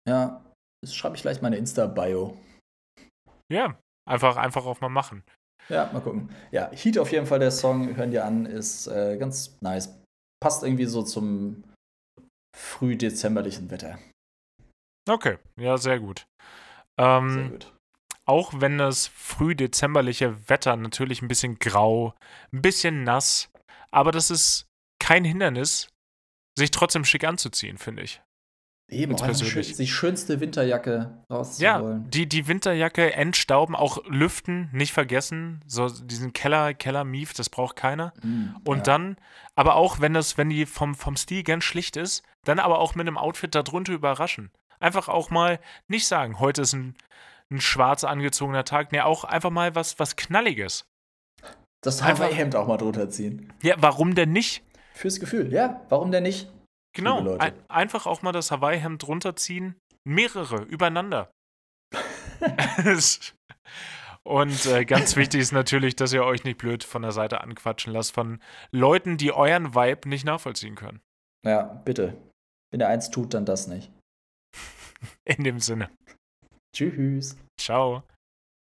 Ja, das schreibe ich gleich meine Insta-Bio. Ja, einfach, einfach auch mal machen. Ja, mal gucken. Ja, Heat auf jeden Fall, der Song, hören dir an, ist äh, ganz nice. Passt irgendwie so zum frühdezemberlichen Wetter. Okay, ja, sehr gut. Ähm, sehr gut. Auch wenn das frühdezemberliche Wetter natürlich ein bisschen grau, ein bisschen nass, aber das ist kein Hindernis, sich trotzdem schick anzuziehen, finde ich. Eben, auch die schönste Winterjacke rauszuholen. Ja, die, die Winterjacke entstauben, auch lüften, nicht vergessen. So diesen Keller, Keller-Mief, das braucht keiner. Mm, und ja. dann, aber auch, wenn das, wenn die vom, vom Stil ganz schlicht ist, dann aber auch mit einem Outfit darunter überraschen. Einfach auch mal nicht sagen, heute ist ein, ein schwarz angezogener Tag. Nee, auch einfach mal was, was Knalliges. Das Hawaii-Hemd auch mal drunter ziehen. Ja, warum denn nicht? Fürs Gefühl, ja, warum denn nicht? Genau, ein, einfach auch mal das Hawaii-Hemd runterziehen. Mehrere, übereinander. (laughs) Und äh, ganz wichtig ist natürlich, dass ihr euch nicht blöd von der Seite anquatschen lasst von Leuten, die euren Vibe nicht nachvollziehen können. Ja, bitte. Wenn ihr eins tut, dann das nicht. (laughs) In dem Sinne. Tschüss. Ciao.